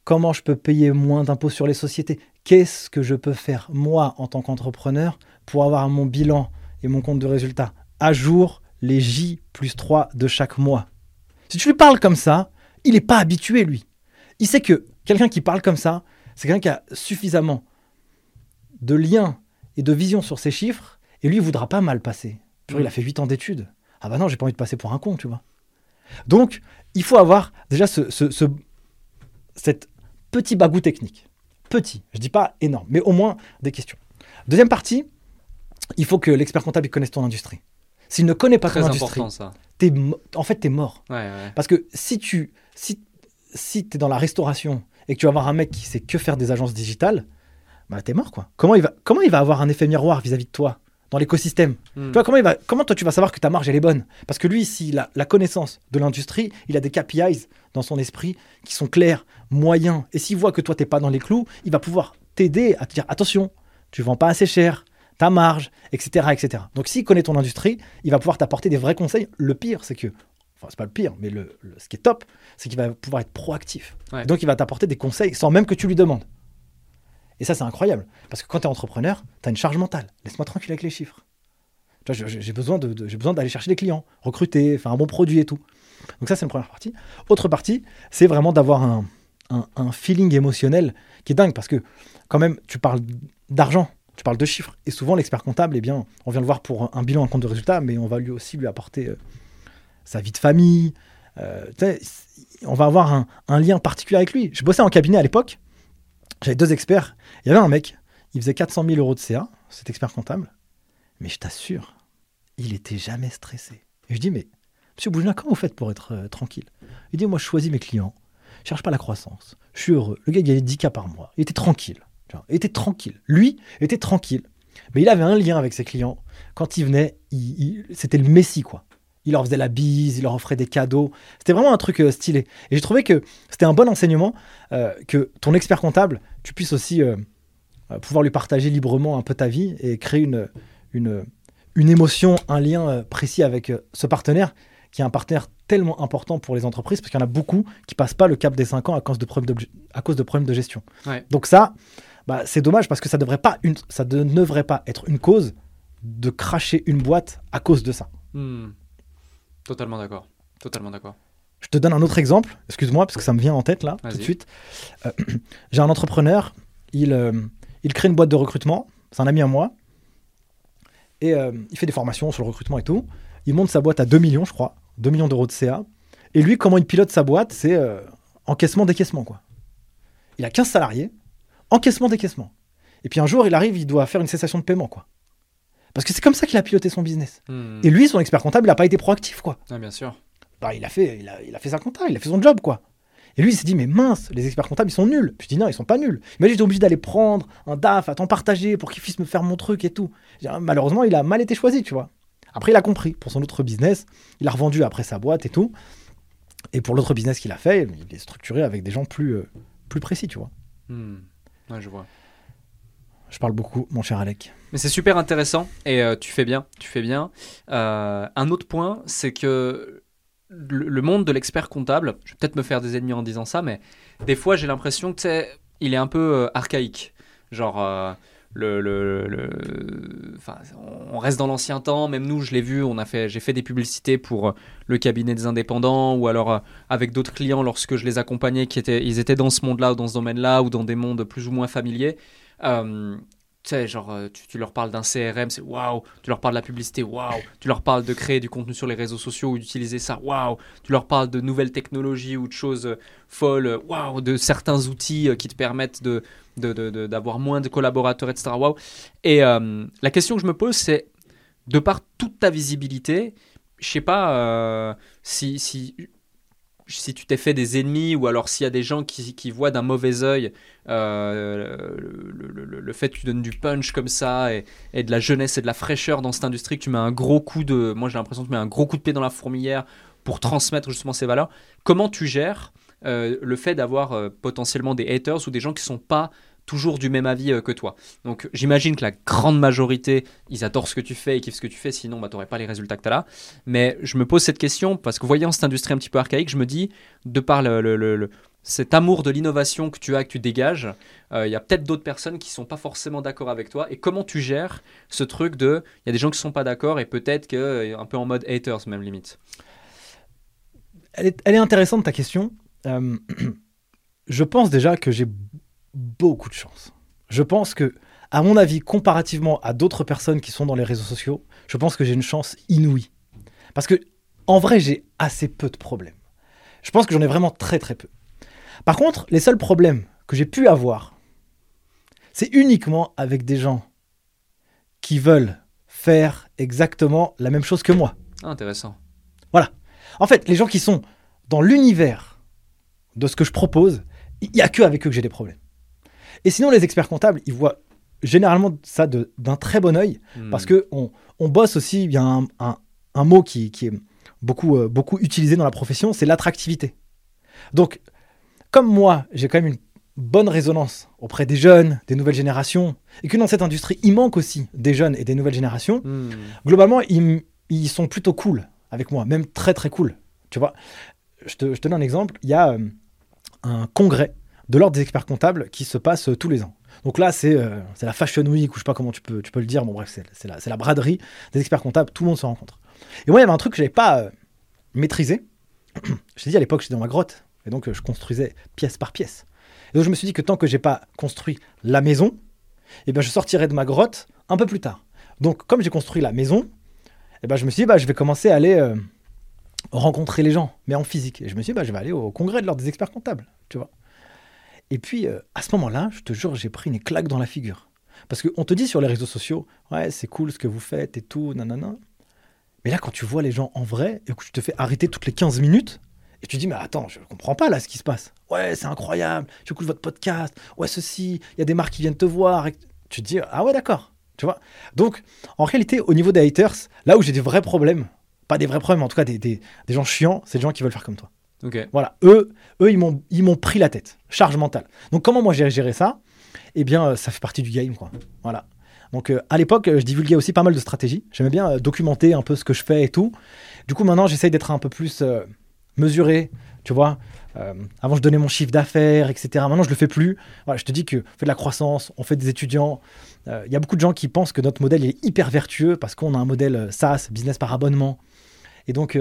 S1: comment je peux payer moins d'impôts sur les sociétés, qu'est-ce que je peux faire moi en tant qu'entrepreneur pour avoir mon bilan et mon compte de résultat à jour les J plus 3 de chaque mois? Si tu lui parles comme ça, il n'est pas habitué lui. Il sait que quelqu'un qui parle comme ça, c'est quelqu'un qui a suffisamment de liens et de vision sur ses chiffres, et lui, il voudra pas mal passer. Il a fait 8 ans d'études. Ah bah non, j'ai pas envie de passer pour un con, tu vois. Donc, il faut avoir déjà ce, ce, ce- cette petit bagou technique. Petit, je dis pas énorme, mais au moins des questions. Deuxième partie, il faut que l'expert comptable connaisse ton industrie. S'il ne connaît pas
S3: Très
S1: ton industrie,
S3: ça.
S1: en fait, t'es mort.
S3: Ouais, ouais.
S1: Parce que si tu si, si es dans la restauration et que tu vas avoir un mec qui sait que faire des agences digitales, bah t'es mort quoi. Comment il va comment il va avoir un effet miroir vis-à-vis de toi? Dans l'écosystème
S3: Mm.
S1: Tu vois comment il va comment toi tu vas savoir que ta marge elle est bonne? Parce que lui s'il a la connaissance de l'industrie, il a des KPIs dans son esprit qui sont clairs, moyens et s'il voit que toi t'es pas dans les clous, il va pouvoir t'aider à te dire attention, tu vends pas assez cher, ta marge, etc. etc. Donc s'il connaît ton industrie, il va pouvoir t'apporter des vrais conseils. Le pire, c'est que, enfin c'est pas le pire, mais le, le- ce qui est top, c'est qu'il va pouvoir être proactif.
S3: Ouais.
S1: Donc il va t'apporter des conseils sans même que tu lui demandes. Et ça c'est incroyable, parce que quand tu es entrepreneur, tu as une charge mentale. Laisse-moi tranquille avec les chiffres. J'ai besoin d'aller chercher des clients, recruter, faire un bon produit et tout. Donc ça c'est une première partie. Autre partie, c'est vraiment d'avoir un, un- feeling émotionnel qui est dingue, parce que quand même tu parles d'argent, tu parles de chiffres. Et souvent, l'expert comptable, eh bien, on vient le voir pour un bilan, un compte de résultat, mais on va lui aussi lui apporter euh, sa vie de famille. euh, on va avoir un lien particulier avec lui. Je bossais en cabinet à l'époque. J'avais deux experts. Il y avait un mec, il faisait 400 000 euros de CA, cet expert comptable. Mais je t'assure, il était jamais stressé. Et je dis, mais monsieur Bougina, comment vous faites pour être euh, tranquille? Il dit, moi, je choisis mes clients. Je cherche pas la croissance. Je suis heureux. Le gars, il gagnait 10 cas par mois. Il était tranquille. Il était tranquille. Lui était tranquille. Mais il avait un lien avec ses clients. Quand il venait, c'était le messie, quoi. Il leur faisait la bise, il leur offrait des cadeaux. C'était vraiment un truc euh, stylé. Et j'ai trouvé que c'était un bon enseignement euh, que ton expert comptable, tu puisses aussi euh, pouvoir lui partager librement un peu ta vie et créer une, une, une émotion, un lien précis avec ce partenaire qui est un partenaire tellement important pour les entreprises parce qu'il y en a beaucoup qui passent pas le cap des 5 ans à cause de problèmes, d'obje- à cause de, problèmes de gestion.
S3: Ouais.
S1: Donc ça, bah, c'est dommage parce que ça, devrait pas une, ça ne devrait pas être une cause de cracher une boîte à cause de ça.
S3: Hmm. Totalement d'accord. Totalement d'accord.
S1: Je te donne un autre exemple, excuse-moi, parce que ça me vient en tête là, tout de suite. Euh, J'ai un entrepreneur, il, euh, il crée une boîte de recrutement, c'est un ami à moi, et euh, il fait des formations sur le recrutement et tout. Il monte sa boîte à 2 millions, je crois, 2 millions d'euros de CA. Et lui, comment il pilote sa boîte, c'est encaissement-décaissement, quoi. Il a 15 salariés, encaissement-décaissement. Et puis un jour, il arrive, il doit faire une cessation de paiement, quoi. Parce que c'est comme ça qu'il a piloté son business.
S3: Hmm.
S1: Et lui, son expert comptable, il n'a pas été proactif, quoi.
S3: Ah, bien sûr.
S1: Bah, il, a fait, il, a, il a fait sa compta, il a fait son job, quoi. Et lui, il s'est dit, mais mince, les experts comptables, ils sont nuls. Puis je dis, non, ils sont pas nuls. Mais j'étais obligé d'aller prendre un DAF à temps partagé pour qu'il puisse me faire mon truc et tout. Malheureusement, il a mal été choisi, tu vois. Après, il a compris pour son autre business. Il a revendu après sa boîte et tout. Et pour l'autre business qu'il a fait, il est structuré avec des gens plus, euh, plus précis, tu vois.
S3: Ouais, je vois.
S1: Je parle beaucoup, mon cher Alec.
S3: Mais c'est super intéressant et euh, tu fais bien, tu fais bien. Euh, un autre point, c'est que le, monde de l'expert comptable, je vais peut-être me faire des ennemis en disant ça, mais des fois j'ai l'impression que sais, il est un peu euh, archaïque. Genre, le, enfin, on reste dans l'ancien temps. Même nous, je l'ai vu, on a fait, j'ai fait des publicités pour le cabinet des indépendants ou alors avec d'autres clients lorsque je les accompagnais, qui étaient, ils étaient dans ce monde-là ou dans ce domaine-là ou dans des mondes plus ou moins familiers. Euh, tu sais, genre, euh, tu, leur parles d'un CRM, c'est waouh. Tu leur parles de la publicité, waouh. Tu leur parles de créer du contenu sur les réseaux sociaux ou d'utiliser ça, waouh. Tu leur parles de nouvelles technologies ou de choses euh, folles, waouh. De certains outils qui te permettent de, d'avoir moins de collaborateurs, etc. Waouh. Et la question que je me pose, c'est de par toute ta visibilité, je sais pas si, si tu t'es fait des ennemis ou alors s'il y a des gens qui, voient d'un mauvais œil euh, le, fait que tu donnes du punch comme ça et, et de la jeunesse et de la fraîcheur dans cette industrie, que tu mets un gros coup de. Moi j'ai l'impression que tu mets un gros coup de pied dans la fourmilière pour transmettre justement ces valeurs. Comment tu gères euh, le fait d'avoir euh, potentiellement des haters ou des gens qui sont pas toujours du même avis euh, que toi. Donc j'imagine que la grande majorité, ils adorent ce que tu fais et kiffent ce que tu fais, sinon bah, tu n'aurais pas les résultats que tu as là. Mais je me pose cette question parce que voyant cette industrie un petit peu archaïque, je me dis, de par le, cet amour de l'innovation que tu as, que tu dégages, euh, il y a peut-être d'autres personnes qui sont pas forcément d'accord avec toi. Et comment tu gères ce truc de, il y a des gens qui sont pas d'accord et peut-être que euh, un peu en mode haters même limite?
S1: Elle est, elle est intéressante ta question. Je pense déjà que j'ai beaucoup de chance. Je pense que, à mon avis, comparativement à d'autres personnes qui sont dans les réseaux sociaux, je pense que j'ai une chance inouïe. Parce que, en vrai, j'ai assez peu de problèmes. Je pense que j'en ai vraiment très très peu. Par contre, les seuls problèmes que j'ai pu avoir, c'est uniquement avec des gens qui veulent faire exactement la même chose que moi.
S3: Ah, intéressant.
S1: En fait, les gens qui sont dans l'univers de ce que je propose, il n'y a que avec eux que j'ai des problèmes. Et sinon, les experts comptables, ils voient généralement ça d'un très bon parce
S3: Hmm.
S1: que on, on bosse aussi, il y a un, un- un mot qui, qui est beaucoup, euh, beaucoup utilisé dans la profession, c'est l'attractivité. Donc, comme moi, j'ai quand même une bonne résonance auprès des jeunes, des nouvelles générations, et que dans cette industrie, il manque aussi des jeunes et des nouvelles générations,
S3: Hmm.
S1: globalement, ils, sont plutôt cool avec moi, même très très cool. Tu vois, je te, je te donne un exemple. Il y a euh, un congrès de l'ordre des experts comptables qui se passe euh, tous les ans. Donc là, c'est euh, c'est la Fashion Week, ou je sais pas comment tu peux, tu peux le dire. Bon, bref, c'est la, la braderie des experts comptables. Tout le monde se rencontre. Et moi, il y avait un truc que j'avais pas euh, maîtrisé. je t'ai dit à l'époque, j'étais dans ma grotte. Et donc, je construisais pièce par pièce. Et donc, je me suis dit que tant que j'ai pas construit la maison, eh ben, je sortirai de ma grotte un peu plus tard. Donc, comme j'ai construit la maison, eh ben, je me suis dit, bah, je vais commencer à aller rencontrer les gens, mais en physique. Et je me suis dit, bah, je vais aller au congrès de l'ordre des experts comptables, tu vois. Et puis, euh, à ce moment-là, je te jure, j'ai pris une claque dans la figure. Parce qu'on te dit sur les réseaux sociaux, ouais, c'est cool ce que vous faites et tout, nanana. Mais là, quand tu vois les gens en vrai et que tu te fais arrêter toutes les 15 minutes, et tu dis, mais attends, je comprends pas là ce qui se passe. Ouais, c'est incroyable, j'écoute votre podcast, ouais, ceci, il y a des marques qui viennent te voir. Et tu te dis, ah ouais, d'accord, tu vois. Donc, en réalité, au niveau des haters, là où j'ai des vrais problèmes, pas des vrais problèmes, mais en tout cas des, des- des gens chiants, c'est des gens qui veulent faire comme toi.
S3: Ok.
S1: Voilà, eux, eux ils m'ont pris la tête, charge mentale. Donc comment moi j'ai géré ça? Eh bien, euh, ça fait partie du game, quoi. Voilà. Donc euh, à l'époque, euh, je divulguais aussi pas mal de stratégies. J'aimais bien documenter un peu ce que je fais et tout. Du coup, maintenant, j'essaye d'être un peu plus mesuré, tu vois. Avant, je donnais mon chiffre d'affaires, etc. Maintenant, je le fais plus. Voilà, je te dis que on fait de la croissance, on fait des étudiants. Il y a beaucoup de gens qui pensent que notre modèle il est hyper vertueux parce qu'on a un modèle SaaS, business par abonnement. Et donc,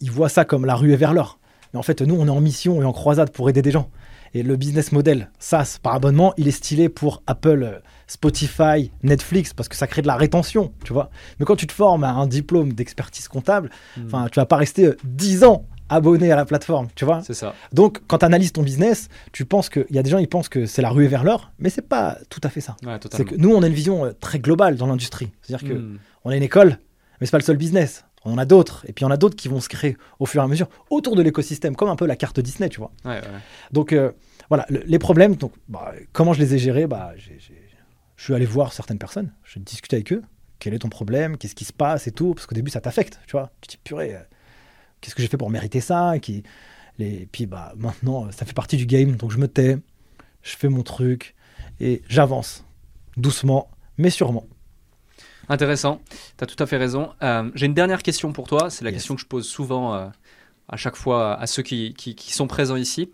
S1: ils voient ça comme la ruée vers l'or. Mais en fait, nous, on est en mission et en croisade pour aider des gens. Et le business model SaaS par abonnement, il est stylé pour Apple, euh, Spotify, Netflix, parce que ça crée de la rétention, tu vois. Mais quand tu te formes à un diplôme d'expertise comptable,
S3: Hmm.
S1: enfin, tu vas pas rester euh, 10 ans abonné à la plateforme, tu vois.
S3: C'est ça.
S1: Donc, quand tu analyses ton business, tu penses que, il y a des gens, ils pensent que c'est la ruée vers l'or, mais c'est pas tout à fait ça.
S3: Ouais,
S1: C'est que nous, on a une vision euh, très globale dans l'industrie. C'est-à-dire que
S3: Hmm.
S1: on a une école, mais c'est pas le seul business. On en a d'autres, et puis il y en a d'autres qui vont se créer au fur et à mesure autour de l'écosystème, comme un peu la carte Disney, tu vois.
S3: Ouais, ouais.
S1: Donc euh, voilà, le- les problèmes, donc, bah, comment je les ai gérés bah, Je suis allé voir certaines personnes, je discutais avec eux, quel est ton problème, qu'est-ce qui se passe et tout, parce qu'au début ça t'affecte, tu vois. Tu te dis, purée, euh, qu'est-ce que j'ai fait pour mériter ça? Qui, les... Et puis bah, maintenant, ça fait partie du game, donc je me tais, je fais mon truc, et j'avance, doucement, mais sûrement.
S3: Intéressant, tu as tout à fait raison. Euh, J'ai une dernière question pour toi, c'est la
S1: Yes.
S3: question que je pose souvent euh, à chaque fois à ceux qui, qui- qui sont présents ici.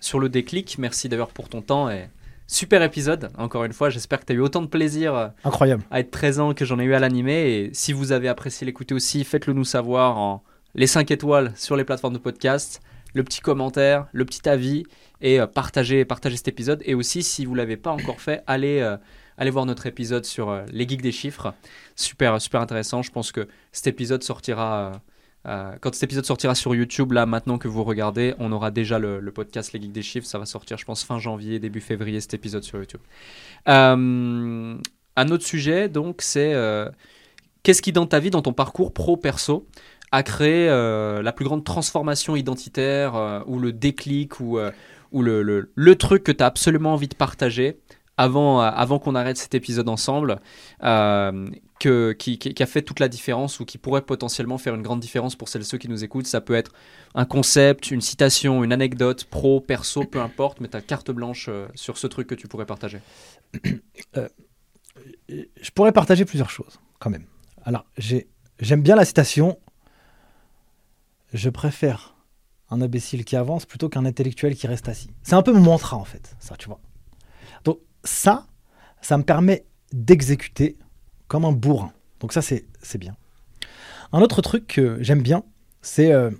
S3: Sur le déclic, merci d'ailleurs pour ton temps et super épisode, encore une fois, j'espère que tu as eu autant de plaisir euh,
S1: Incroyable.
S3: à être présent que j'en ai eu à l'animer. Et si vous avez apprécié l'écouter aussi, faites-le nous savoir en les 5 étoiles sur les plateformes de podcast, le petit commentaire, le petit avis et partagez, partagez cet épisode. Et aussi, si vous ne l'avez pas encore fait, allez, euh, allez voir notre épisode sur euh, les geeks des chiffres. Super, super intéressant. Je pense que cet épisode sortira. euh, euh, quand cet épisode sortira sur YouTube, là maintenant que vous regardez, on aura déjà le, podcast Les Geeks des Chiffres. Ça va sortir, je pense, fin janvier, début février, cet épisode sur YouTube. Un autre sujet, donc, c'est qu'est-ce qui, dans ta vie, dans ton parcours pro-perso, a créé la plus grande transformation identitaire ou le déclic ou, le- le truc que tu as absolument envie de partager avant, euh, avant qu'on arrête cet épisode ensemble, euh, qui, a fait toute la différence ou qui pourrait potentiellement faire une grande différence pour celles et ceux qui nous écoutent. Ça peut être un concept, une citation, une anecdote, pro, perso, peu importe, mais tu as carte blanche euh, sur ce truc que tu pourrais partager.
S1: je pourrais partager plusieurs choses, quand même. Alors, j'ai- j'aime bien la citation Je préfère un imbécile qui avance plutôt qu'un intellectuel qui reste assis. C'est un peu mon mantra, en fait, ça, tu vois. Donc, ça, ça me permet d'exécuter comme un bourrin. Donc, ça, c'est bien. Un autre truc que j'aime bien, c'est euh,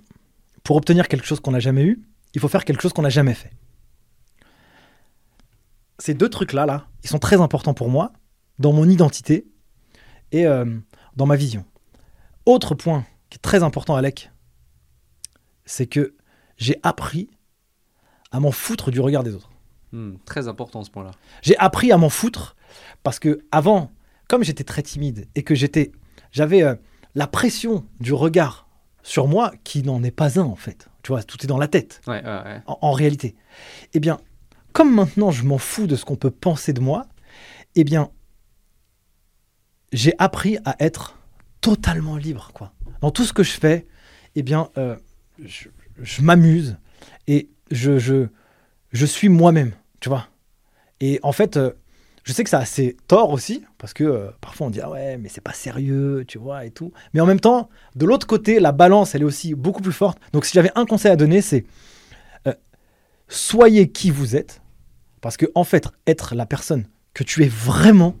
S1: pour obtenir quelque chose qu'on n'a jamais eu, il faut faire quelque chose qu'on n'a jamais fait. Ces deux trucs-là, là, ils sont très importants pour moi dans mon identité et euh, dans ma vision. Autre point qui est très important, Alec, c'est que j'ai appris à m'en foutre du regard des autres.
S3: Hmm, très important ce point-là.
S1: J'ai appris à m'en foutre parce que avant, comme j'étais très timide et que j'étais, j'avais euh, la pression du regard sur moi qui n'en est pas un en fait. Tu vois, tout est dans la tête
S3: Ouais, ouais, ouais.
S1: en, en réalité. Eh bien, comme maintenant je m'en fous de ce qu'on peut penser de moi, eh bien, j'ai appris à être totalement libre, quoi. Dans tout ce que je fais, eh bien, euh, je, je m'amuse et je, je, je suis moi-même, tu vois. Et en fait, euh, je sais que ça a assez tort aussi, parce que euh, parfois on dit ah ouais, mais c'est pas sérieux, tu vois, et tout. Mais en même temps, de l'autre côté, la balance, elle est aussi beaucoup plus forte. Donc si j'avais un conseil à donner, c'est euh, soyez qui vous êtes, parce que en fait, être la personne que tu es vraiment,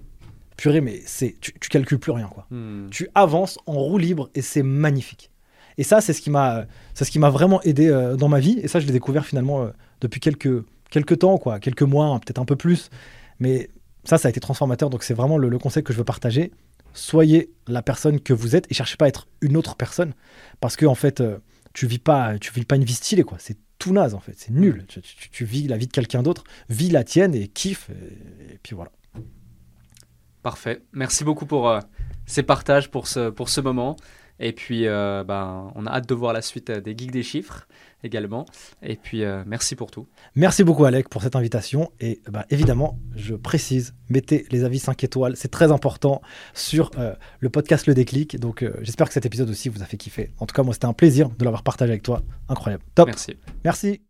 S1: purée, mais c'est tu, tu calcules plus rien, quoi
S3: Hmm.
S1: tu avances en roue libre et c'est magnifique. Et ça, c'est ce qui m'a, c'est ce qui m'a vraiment aidé euh, dans ma vie. Et ça, je l'ai découvert finalement depuis quelques, quelques temps, quoi, quelques mois, hein, peut-être un peu plus. Mais ça, ça a été transformateur. Donc c'est vraiment le, le conseil que je veux partager. Soyez la personne que vous êtes et cherchez pas à être une autre personne, parce que en fait, euh, tu vis pas, tu vis pas une vie stylée, quoi. C'est tout naze en fait. C'est nul. Tu, tu- tu vis la vie de quelqu'un d'autre, vis la tienne et kiffe. Et, et puis voilà.
S3: Parfait. Merci beaucoup pour euh, ces partages, pour ce, pour ce moment. Et puis, euh, ben, on a hâte de voir la suite des Geeks des chiffres également. Et puis, euh, merci pour tout.
S1: Merci beaucoup Alec pour cette invitation. Et bah, évidemment je précise mettez les avis 5 étoiles. C'est très important sur euh, le podcast Le Déclic. Donc euh, j'espère que cet épisode aussi vous a fait kiffer. En tout cas moi c'était un plaisir de l'avoir partagé avec toi. Incroyable. Top.
S3: Merci.
S1: merci